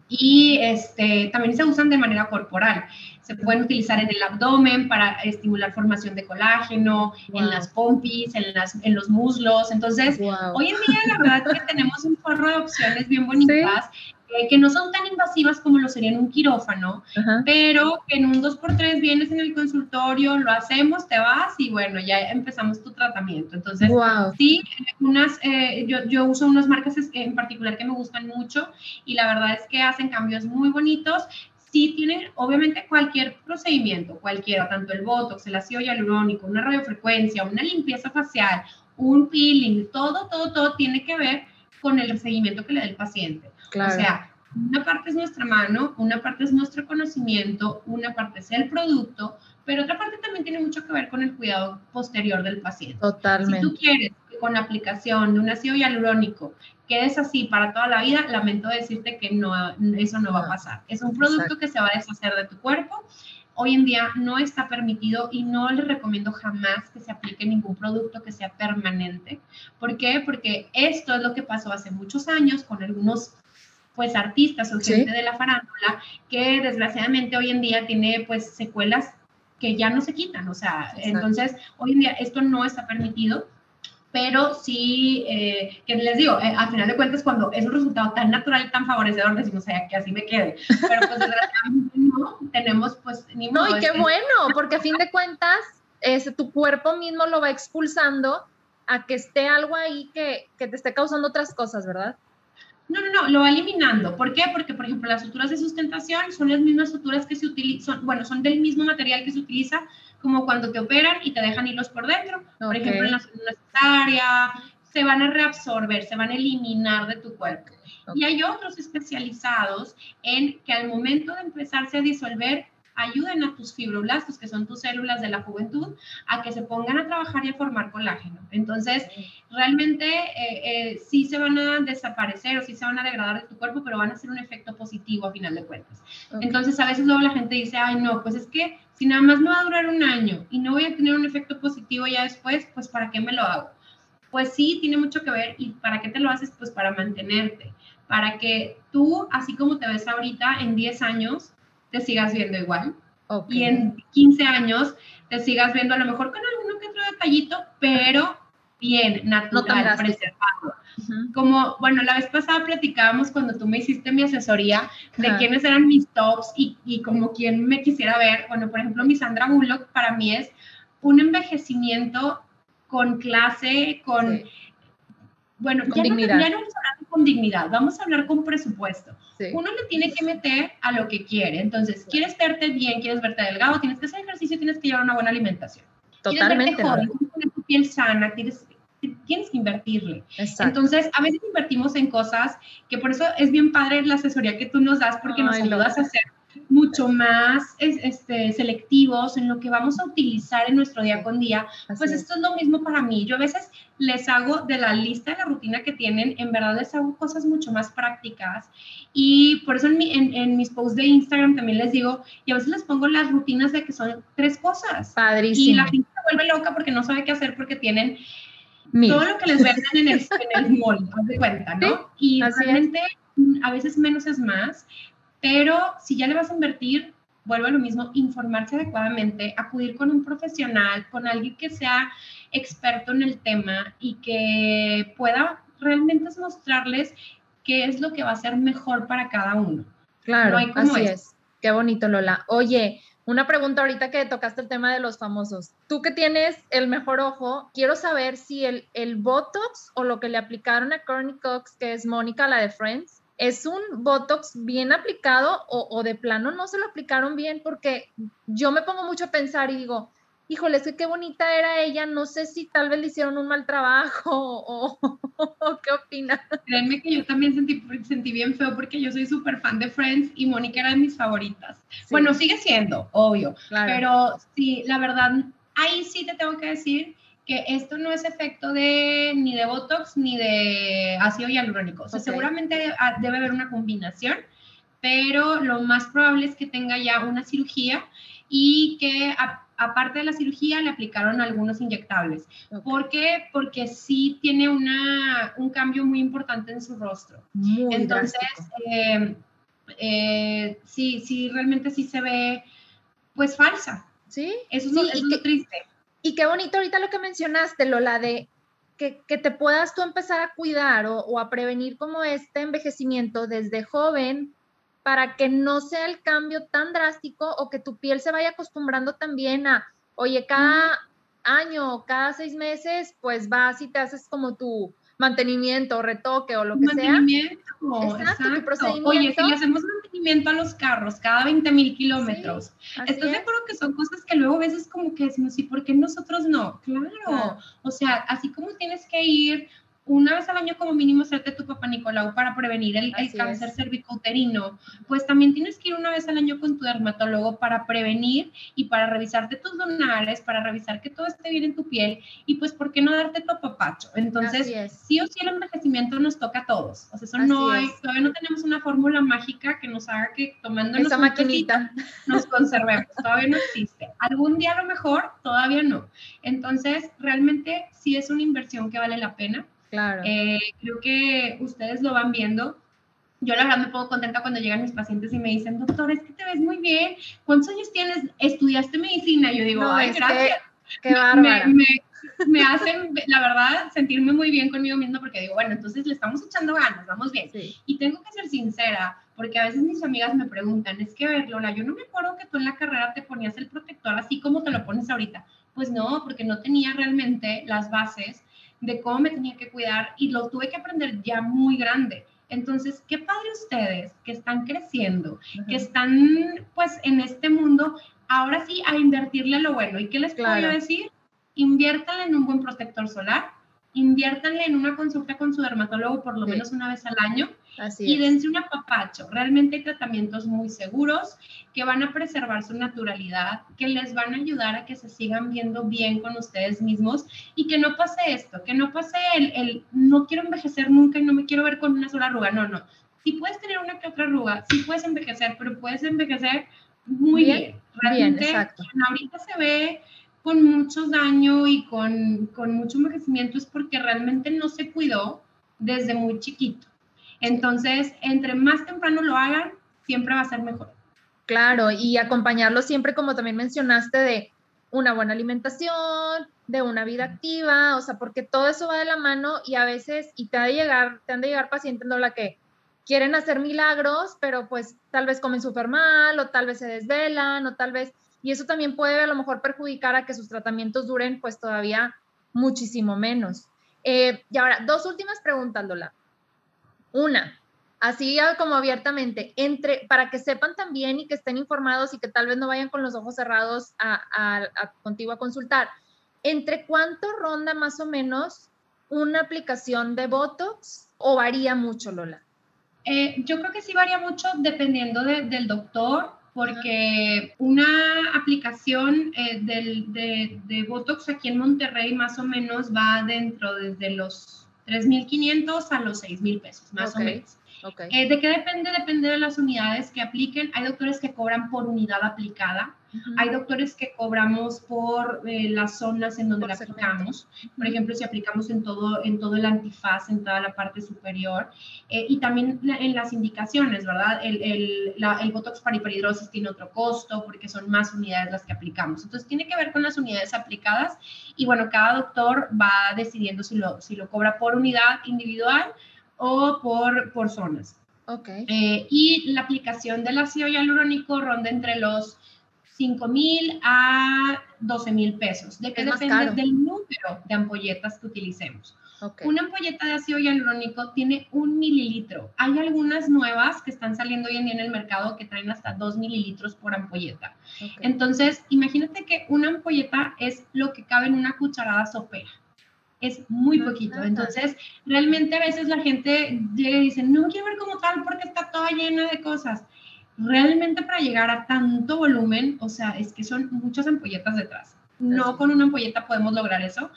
Speaker 2: Y este, también se usan de manera corporal. Se pueden utilizar en el abdomen para estimular formación de colágeno, en las pompis, en, las, en los muslos. Entonces, hoy en día la verdad es que tenemos un forro de opciones bien [LAUGHS] bonitas eh, que no son tan invasivas como lo sería en un quirófano, pero que en un 2x3 vienes en el consultorio, lo hacemos, te vas y bueno, ya empezamos tu tratamiento. Entonces, sí, unas, eh, yo, yo, uso unas marcas en particular que me gustan mucho y la verdad es que hacen cambios muy bonitos. Sí tienen, obviamente, cualquier procedimiento, cualquiera, tanto el botox, el ácido hialurónico, una radiofrecuencia, una limpieza facial, un peeling, todo, todo, todo tiene que ver con el seguimiento que le da el paciente. O sea, una parte es nuestra mano, una parte es nuestro conocimiento, una parte es el producto, pero otra parte también tiene mucho que ver con el cuidado posterior del paciente.
Speaker 1: Totalmente.
Speaker 2: Si tú quieres que con la aplicación de un ácido hialurónico quedes así para toda la vida, lamento decirte que no, eso no, va a pasar. Es un producto que se va a deshacer de tu cuerpo hoy en día no está permitido y no les recomiendo jamás que se aplique ningún producto que sea permanente. ¿Por qué? Porque esto es lo que pasó hace muchos años con algunos pues artistas o gente de la farándula que desgraciadamente hoy en día tiene pues secuelas que ya no se quitan, o sea, entonces hoy en día esto no está permitido pero sí, eh, que les digo, eh, al final de cuentas, cuando es un resultado tan natural y tan favorecedor, decimos, o que así me quede. Pero pues desgraciadamente no, tenemos pues
Speaker 1: ni No, y qué bueno, [LAUGHS] porque a fin de cuentas, es, tu cuerpo mismo lo va expulsando a que esté algo ahí que, que te esté causando otras cosas, ¿verdad?
Speaker 2: No, no, no, lo va eliminando. ¿Por qué? Porque, por ejemplo, las suturas de sustentación son las mismas suturas que se utilizan, bueno, son del mismo material que se utiliza como cuando te operan y te dejan hilos por dentro. Por ejemplo, en la cesárea, se van a reabsorber, se van a eliminar de tu cuerpo. Y hay otros especializados en que al momento de empezarse a disolver, ayuden a tus fibroblastos, que son tus células de la juventud, a que se pongan a trabajar y a formar colágeno. Entonces, realmente eh, eh, sí se van a desaparecer o sí se van a degradar de tu cuerpo, pero van a ser un efecto positivo a final de cuentas. Entonces, a veces luego la gente dice, ay, no, pues es que si nada más me va a durar un año y no voy a tener un efecto positivo ya después, pues ¿para qué me lo hago? Pues sí, tiene mucho que ver. ¿Y para qué te lo haces? Pues para mantenerte, para que tú, así como te ves ahorita, en 10 años, te sigas viendo igual. Y en 15 años te sigas viendo a lo mejor con alguno que otro detallito, pero bien, natural, preservado. Como, bueno, la vez pasada platicábamos cuando tú me hiciste mi asesoría de quiénes eran mis tops y, y como quién me quisiera ver. Bueno, por ejemplo, mi Sandra Bullock para mí es un envejecimiento con clase, con... Bueno, con dignidad. No, ya no vamos a hablar con dignidad, vamos a hablar con presupuesto. Uno le tiene que meter a lo que quiere. Entonces, quieres verte bien, quieres verte delgado, tienes que hacer ejercicio, tienes que llevar una buena alimentación.
Speaker 1: Totalmente.
Speaker 2: Quieres verte joven, tener tu piel sana, tienes, tienes que invertirle. Entonces, a veces invertimos en cosas que por eso es bien padre la asesoría que tú nos das porque nos ayudas a hacer mucho más este, selectivos en lo que vamos a utilizar en nuestro día con día, pues esto es lo mismo para mí. Yo a veces les hago de la lista de la rutina que tienen, en verdad les hago cosas mucho más prácticas y por eso en, en, mis posts de Instagram también les digo, y a veces les pongo las rutinas de que son tres cosas.
Speaker 1: Padrísimo.
Speaker 2: Y la gente se vuelve loca porque no sabe qué hacer porque tienen todo lo que les venden en el, en el mall, de cuenta, ¿no? [LAUGHS] y realmente a veces menos es más. Pero si ya le vas a invertir, vuelvo a lo mismo, informarse adecuadamente, acudir con un profesional, con alguien que sea experto en el tema y que pueda realmente mostrarles qué es lo que va a ser mejor para cada uno.
Speaker 1: Claro, así es. Qué bonito, Lola. Oye, una pregunta ahorita que tocaste el tema de los famosos. Tú que tienes el mejor ojo, quiero saber si el, el Botox o lo que le aplicaron a Courtney Cox, que es Mónica, la de Friends, ¿es un Botox bien aplicado o, de plano no se lo aplicaron bien? Porque yo me pongo mucho a pensar y digo, híjole, es que qué bonita era ella, no sé si tal vez le hicieron un mal trabajo o, [LAUGHS] qué opina.
Speaker 2: Créanme que yo también sentí, sentí bien feo porque yo soy súper fan de Friends y Mónica era de mis favoritas. Bueno, sigue siendo, obvio, pero sí, la verdad, ahí sí te tengo que decir que esto no es efecto de ni de Botox ni de ácido hialurónico. O sea, seguramente debe haber una combinación, pero lo más probable es que tenga ya una cirugía y que aparte de la cirugía le aplicaron algunos inyectables. ¿Por qué? Porque sí tiene una, un cambio muy importante en su rostro. Entonces, eh, eh, sí, sí, realmente sí se ve pues falsa.
Speaker 1: Sí.
Speaker 2: Eso es, lo, triste.
Speaker 1: Y qué bonito ahorita lo que mencionaste, Lola, de que, que te puedas tú empezar a cuidar o, o, a prevenir como este envejecimiento desde joven para que no sea el cambio tan drástico o que tu piel se vaya acostumbrando también a, oye, cada año o cada seis meses, pues vas y te haces como tu mantenimiento, retoque o lo que
Speaker 2: mantenimiento, sea. Exacto, procedimiento. Oye, si le hacemos mantenimiento a los carros cada 20 mil kilómetros, ¿estás de acuerdo que son cosas que luego a veces como que decimos, ¿y por qué nosotros no? Claro, o sea, así como tienes que ir una vez al año como mínimo hacerte tu papá Nicolau para prevenir el, cáncer cervicouterino, pues también tienes que ir una vez al año con tu dermatólogo para prevenir y para revisarte tus donares, para revisar que todo esté bien en tu piel y pues por qué no darte tu papacho. Entonces, sí o sí el envejecimiento nos toca a todos. O sea, eso no hay, todavía no tenemos una fórmula mágica que nos haga que tomándonos
Speaker 1: esa maquinita
Speaker 2: nos conservemos. todavía no existe. Algún día a lo mejor, todavía no. Entonces, realmente sí es una inversión que vale la pena
Speaker 1: Claro.
Speaker 2: Eh, creo que ustedes lo van viendo. Yo la verdad me pongo contenta cuando llegan mis pacientes y me dicen, doctor, es que te ves muy bien. ¿Cuántos años tienes? ¿Estudiaste medicina? Yo digo, ay, gracias.
Speaker 1: Qué, bárbara.
Speaker 2: Me, me, hacen, la verdad, sentirme muy bien conmigo misma porque digo, bueno, entonces le estamos echando ganas, vamos bien. Y tengo que ser sincera, porque a veces mis amigas me preguntan, es que, a ver, Lola, yo no me acuerdo que tú en la carrera te ponías el protector así como te lo pones ahorita. Pues no, porque no tenía realmente las bases de cómo me tenía que cuidar y lo tuve que aprender ya muy grande. Entonces, qué padre ustedes que están creciendo, que están pues en este mundo, ahora sí a invertirle lo bueno. ¿Y qué les puedo decir? Inviértanle en un buen protector solar, inviértanle en una consulta con su dermatólogo por lo menos una vez al año y dense un apapacho. Realmente hay tratamientos muy seguros que van a preservar su naturalidad, que les van a ayudar a que se sigan viendo bien con ustedes mismos y que no pase esto, que no pase el, el no quiero envejecer nunca y no me quiero ver con una sola arruga. No, no. Si puedes tener una que otra arruga, sí puedes envejecer, pero puedes envejecer muy bien. Realmente, bien, exacto. ahorita se ve con mucho daño y con, con mucho envejecimiento es porque realmente no se cuidó desde muy chiquito. Entonces, entre más temprano lo hagan, siempre va a ser mejor.
Speaker 1: Claro, y acompañarlo siempre, como también mencionaste, de una buena alimentación, de una vida activa, o sea, porque todo eso va de la mano y a veces, y te, ha de llegar, te han de llegar pacientes no la que quieren hacer milagros, pero pues tal vez comen súper mal o tal vez se desvelan o tal vez, y eso también puede a lo mejor perjudicar a que sus tratamientos duren pues todavía muchísimo menos. Eh, y ahora, dos últimas preguntas, Lola. Una, así como abiertamente, entre, para que sepan también y que estén informados y que tal vez no vayan con los ojos cerrados a, contigo a consultar, ¿entre cuánto ronda más o menos una aplicación de Botox o varía mucho, Lola?
Speaker 2: Eh, yo creo que sí varía mucho dependiendo del doctor, porque una aplicación eh, de, de, Botox aquí en Monterrey más o menos va dentro desde los 3.500 a los 6.000 pesos, más o menos. Eh, ¿De qué depende? Depende de las unidades que apliquen. Hay doctores que cobran por unidad aplicada. Hay doctores que cobramos por eh, las zonas en donde la aplicamos. Por ejemplo, si aplicamos en todo, en todo el antifaz, en toda la parte superior. Eh, y también en las indicaciones, ¿verdad? El, el, el Botox para hiperhidrosis tiene otro costo porque son más unidades las que aplicamos. Entonces, tiene que ver con las unidades aplicadas. Y bueno, cada doctor va decidiendo si lo, si lo cobra por unidad individual o por, por zonas.
Speaker 1: Okay.
Speaker 2: Eh, y la aplicación del ácido hialurónico ronda entre los 5.000 a 12 mil pesos. ¿De qué depende? Del número de ampolletas que utilicemos. Una ampolleta de ácido hialurónico tiene un mililitro. Hay algunas nuevas que están saliendo hoy en día en el mercado que traen hasta dos mililitros por ampolleta. Entonces, imagínate que una ampolleta es lo que cabe en una cucharada sopera. Es muy poquito. Entonces, realmente a veces la gente llega y dice, no quiero ver como tal porque está toda llena de cosas. Realmente para llegar a tanto volumen, o sea, es que son muchas ampolletas detrás. No con una ampolleta podemos lograr eso,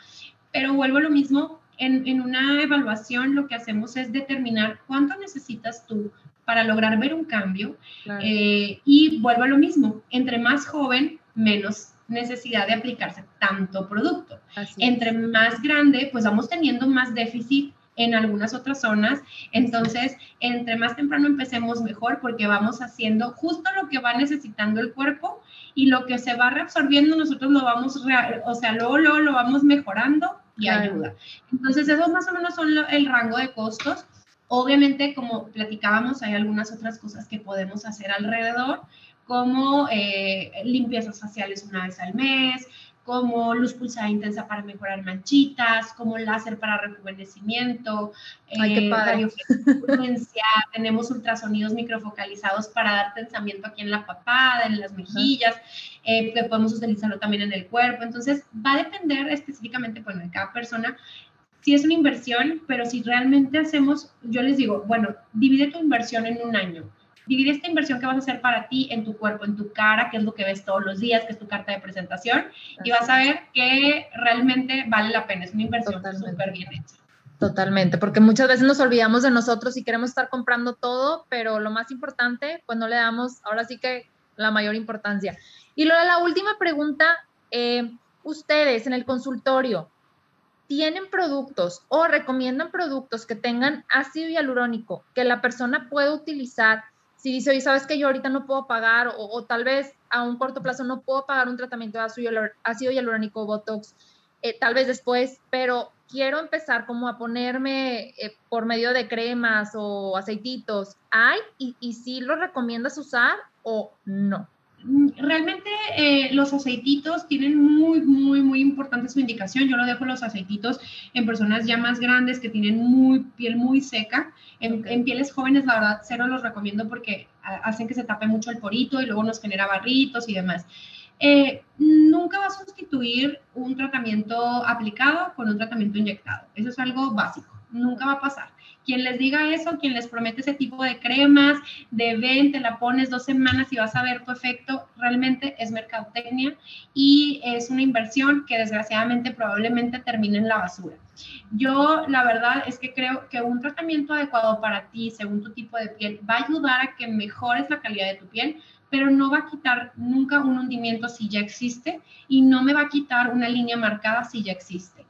Speaker 2: pero vuelvo a lo mismo, en, una evaluación lo que hacemos es determinar cuánto necesitas tú para lograr ver un cambio eh, y vuelvo a lo mismo, entre más joven, menos necesidad de aplicarse tanto producto. entre más grande, pues vamos teniendo más déficit en algunas otras zonas. Entonces, entre más temprano empecemos mejor porque vamos haciendo justo lo que va necesitando el cuerpo y lo que se va reabsorbiendo nosotros lo vamos, o sea, luego, luego lo vamos mejorando y ayuda. Entonces, esos más o menos son el rango de costos. Obviamente, como platicábamos, hay algunas otras cosas que podemos hacer alrededor, como eh, limpiezas faciales una vez al mes, como luz pulsada intensa para mejorar manchitas, como láser para rejuvenecimiento,
Speaker 1: Ay,
Speaker 2: eh, [LAUGHS] tenemos ultrasonidos microfocalizados para dar tensamiento aquí en la papada, en las mejillas, eh, que podemos utilizarlo también en el cuerpo. Entonces, va a depender específicamente, bueno, de cada persona, si es una inversión, pero si realmente hacemos, yo les digo, bueno, divide tu inversión en un año divide esta inversión que vas a hacer para ti en tu cuerpo, en tu cara, que es lo que ves todos los días, que es tu carta de presentación, y vas a ver que realmente vale la pena. Es una inversión súper bien hecha.
Speaker 1: Totalmente, porque muchas veces nos olvidamos de nosotros y queremos estar comprando todo, pero lo más importante, pues no le damos ahora sí que la mayor importancia. Y luego la última pregunta, eh, ustedes en el consultorio, ¿tienen productos o recomiendan productos que tengan ácido hialurónico que la persona pueda utilizar si dice, oye, sabes que yo ahorita no puedo pagar o, tal vez a un corto plazo no puedo pagar un tratamiento de ácido hialurónico, Botox, eh, tal vez después, pero quiero empezar como a ponerme eh, por medio de cremas o aceititos, ¿hay? Y, y si lo recomiendas usar o no?
Speaker 2: Realmente eh, los aceititos tienen muy, muy, muy importante su indicación. Yo lo dejo los aceititos en personas ya más grandes que tienen muy, piel muy seca. En, pieles jóvenes, la verdad, cero los recomiendo porque hacen que se tape mucho el porito y luego nos genera barritos y demás. Eh, nunca va a sustituir un tratamiento aplicado con un tratamiento inyectado. Eso es algo básico. Nunca va a pasar. Quien les diga eso, quien les promete ese tipo de cremas, de ven, te la pones dos semanas y vas a ver tu efecto, realmente es mercadotecnia y es una inversión que desgraciadamente probablemente termine en la basura. Yo la verdad es que creo que un tratamiento adecuado para ti, según tu tipo de piel, va a ayudar a que mejores la calidad de tu piel, pero no va a quitar nunca un hundimiento si ya existe y no me va a quitar una línea marcada si ya existe.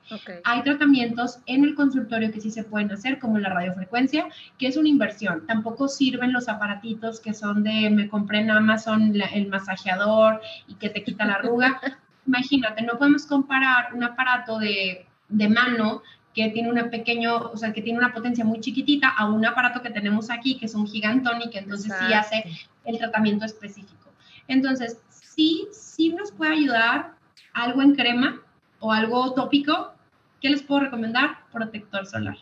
Speaker 2: Hay tratamientos en el consultorio que sí se pueden hacer, como la radiofrecuencia, que es una inversión. Tampoco sirven los aparatitos que son de, me compré en Amazon el masajeador y que te quita la arruga. [LAUGHS] Imagínate, no podemos comparar un aparato de, de mano que tiene una pequeño, o sea, que tiene una potencia muy chiquitita a un aparato que tenemos aquí, que es un gigantón y que entonces sí hace el tratamiento específico. Entonces, sí, sí nos puede ayudar algo en crema o algo tópico. ¿Qué les puedo recomendar? Protector solar.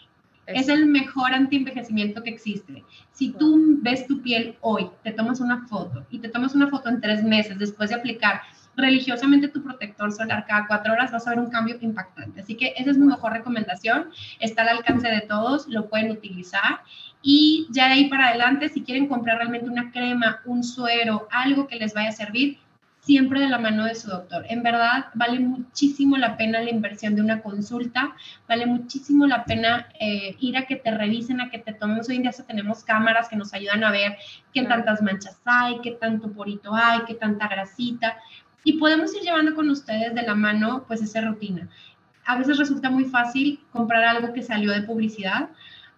Speaker 2: Es el mejor antienvejecimiento que existe. Si tú ves tu piel hoy, te tomas una foto y te tomas una foto en tres meses después de aplicar religiosamente tu protector solar cada cuatro horas, vas a ver un cambio impactante. Así que esa es mi mejor recomendación. Está al alcance de todos, lo pueden utilizar. Y ya de ahí para adelante, si quieren comprar realmente una crema, un suero, algo que les vaya a servir, siempre de la mano de su doctor. En verdad, vale muchísimo la pena la inversión de una consulta, vale muchísimo la pena eh, ir a que te revisen, a que te tomen. Hoy en día tenemos cámaras que nos ayudan a ver qué tantas manchas hay, qué tanto porito hay, qué tanta grasita y podemos ir llevando con ustedes de la mano pues esa rutina. A veces resulta muy fácil comprar algo que salió de publicidad,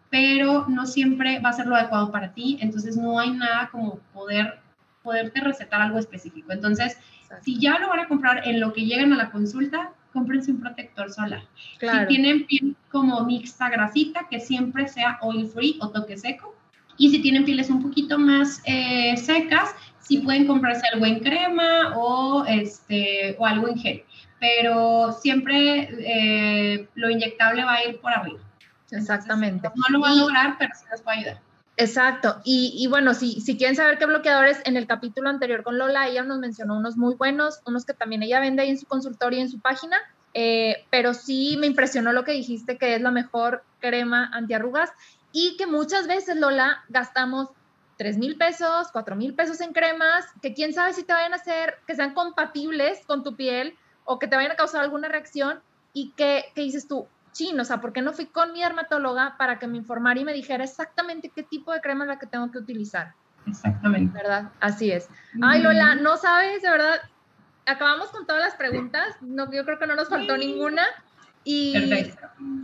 Speaker 2: pero no siempre va a ser lo adecuado para ti, entonces no hay nada como poder poderte recetar algo específico. Entonces, si ya lo van a comprar en lo que llegan a la consulta, cómprense un protector solar. Si tienen piel como mixta grasita, que siempre sea oil free o toque seco. Y si tienen pieles un poquito más eh, secas, sí pueden comprarse algo en crema o, este, o algo en gel, pero siempre eh, lo inyectable va a ir por arriba.
Speaker 1: Exactamente.
Speaker 2: no lo va a lograr, pero sí nos va a ayudar.
Speaker 1: Exacto. Y, bueno, si, si quieren saber qué bloqueadores, en el capítulo anterior con Lola, ella nos mencionó unos muy buenos, unos que también ella vende ahí en su consultorio y en su página. Eh, pero sí me impresionó lo que dijiste, que es la mejor crema antiarrugas y que muchas veces, Lola, gastamos 3 mil pesos, 4 mil pesos en cremas, que quién sabe si te vayan a hacer, que sean compatibles con tu piel o que te vayan a causar alguna reacción y que, que dices tú, chin, o sea, ¿por qué no fui con mi dermatóloga para que me informara y me dijera exactamente qué tipo de crema es la que tengo que utilizar?
Speaker 2: Exactamente.
Speaker 1: ¿Verdad? Así es. Ay, Lola, no sabes, de verdad, acabamos con todas las preguntas, no, yo creo que no nos faltó ninguna. Y,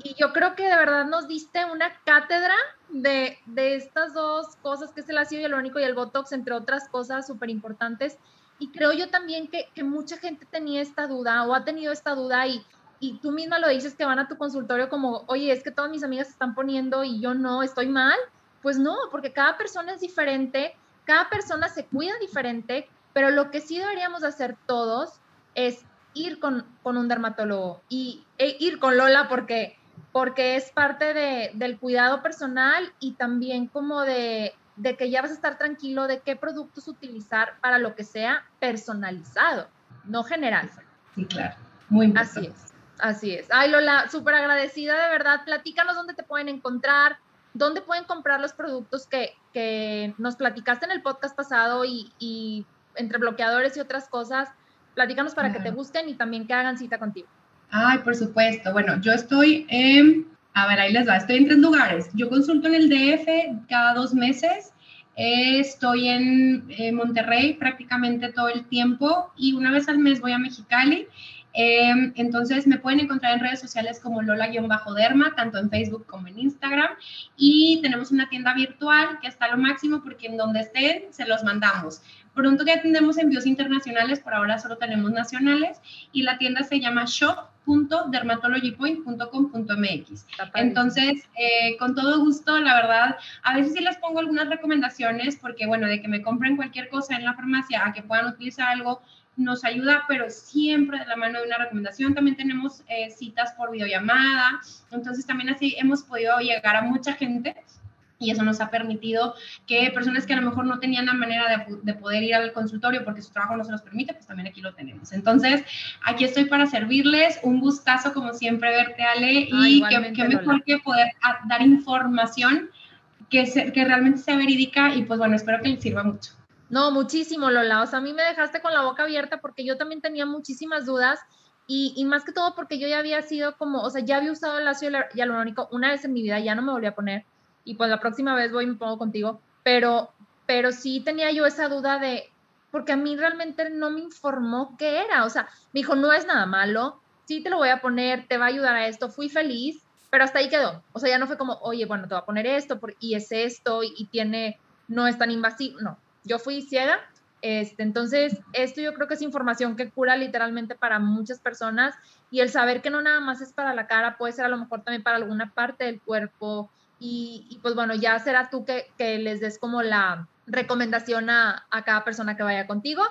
Speaker 1: y, yo creo que de verdad nos diste una cátedra de, de estas dos cosas, que es el ácido hialurónico y el Botox, entre otras cosas súper importantes. Y creo yo también que, que, mucha gente tenía esta duda o ha tenido esta duda y, y tú misma lo dices que van a tu consultorio como, oye, es que todas mis amigas se están poniendo y yo no, estoy mal. Pues no, porque cada persona es diferente, cada persona se cuida diferente, pero lo que sí deberíamos hacer todos es ir con, un dermatólogo y e ir con Lola porque, porque es parte de, del cuidado personal y también como de, de que ya vas a estar tranquilo de qué productos utilizar para lo que sea personalizado, no general.
Speaker 2: Sí, claro. Muy
Speaker 1: importante. Así es, así es. Ay, Lola, súper agradecida de verdad. Platícanos dónde te pueden encontrar, dónde pueden comprar los productos que, que nos platicaste en el podcast pasado y, y entre bloqueadores y otras cosas, platícanos para que te busquen y también que hagan cita contigo.
Speaker 2: Ay, por supuesto. Bueno, yo estoy en, a ver, ahí les va, estoy en tres lugares. Yo consulto en el DF cada dos meses. estoy en, Monterrey prácticamente todo el tiempo y una vez al mes voy a Mexicali. Em, entonces me pueden encontrar en redes sociales como Lola-Derma, tanto en Facebook como en Instagram. Y tenemos una tienda virtual que está lo máximo porque en donde estén se los mandamos. Pronto ya tendremos envíos internacionales, por ahora solo tenemos nacionales y la tienda se llama shop.dermatologypoint.com.mx. Entonces, eh, con todo gusto, la verdad, a veces sí les pongo algunas recomendaciones porque, bueno, de que me compren cualquier cosa en la farmacia a que puedan utilizar algo nos ayuda, pero siempre de la mano de una recomendación. También tenemos eh, citas por videollamada, entonces también así hemos podido llegar a mucha gente y eso nos ha permitido que personas que a lo mejor no tenían la manera de, poder ir al consultorio porque su trabajo no se los permite, pues también aquí lo tenemos. Entonces, aquí estoy para servirles. Un gustazo, como siempre, verte, Ale, ah, y qué, mejor que poder dar información que, que realmente sea verídica y pues bueno, espero que les sirva mucho.
Speaker 1: No, muchísimo, Lola. O sea, a mí me dejaste con la boca abierta porque yo también tenía muchísimas dudas y, y, más que todo porque yo ya había sido como, o sea, ya había usado el ácido hialurónico una vez en mi vida, ya no me volví a poner y pues la próxima vez voy y me pongo contigo, pero, pero sí tenía yo esa duda de, porque a mí realmente no me informó qué era, o sea, me dijo, no es nada malo, sí te lo voy a poner, te va a ayudar a esto, fui feliz, pero hasta ahí quedó, o sea, ya no fue como, oye, bueno, te voy a poner esto y es esto y, tiene, no es tan invasivo, no, yo fui ciega, este, entonces, esto yo creo que es información que cura literalmente para muchas personas y el saber que no nada más es para la cara, puede ser a lo mejor también para alguna parte del cuerpo, y, pues bueno, ya será tú que, que, les des como la recomendación a, a, cada persona que vaya contigo.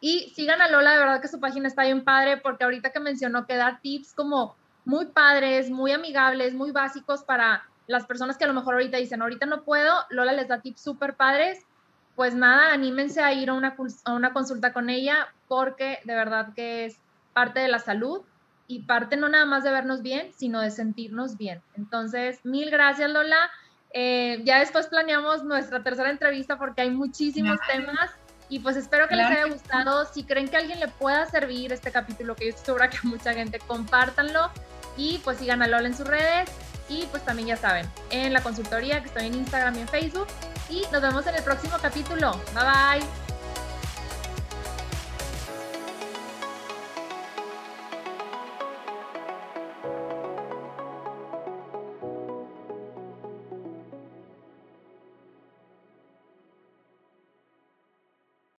Speaker 1: Y sigan a Lola, de verdad que su página está bien padre, porque ahorita que mencionó que da tips como muy padres, muy amigables, muy básicos para las personas que a lo mejor ahorita dicen, ahorita no puedo, Lola les da tips súper padres. Pues nada, anímense a ir a una, a una consulta con ella, porque de verdad que es parte de la salud y parte no nada más de vernos bien, sino de sentirnos bien. Entonces, mil gracias Lola. Eh, ya después planeamos nuestra tercera entrevista porque hay muchísimos temas y pues espero que les haya gustado. Si creen que a alguien le pueda servir este capítulo, que yo estoy segura que a mucha gente, compártanlo y pues sigan a Lola en sus redes y pues también ya saben, en la consultoría que estoy en Instagram y en Facebook y nos vemos en el próximo capítulo. Bye bye.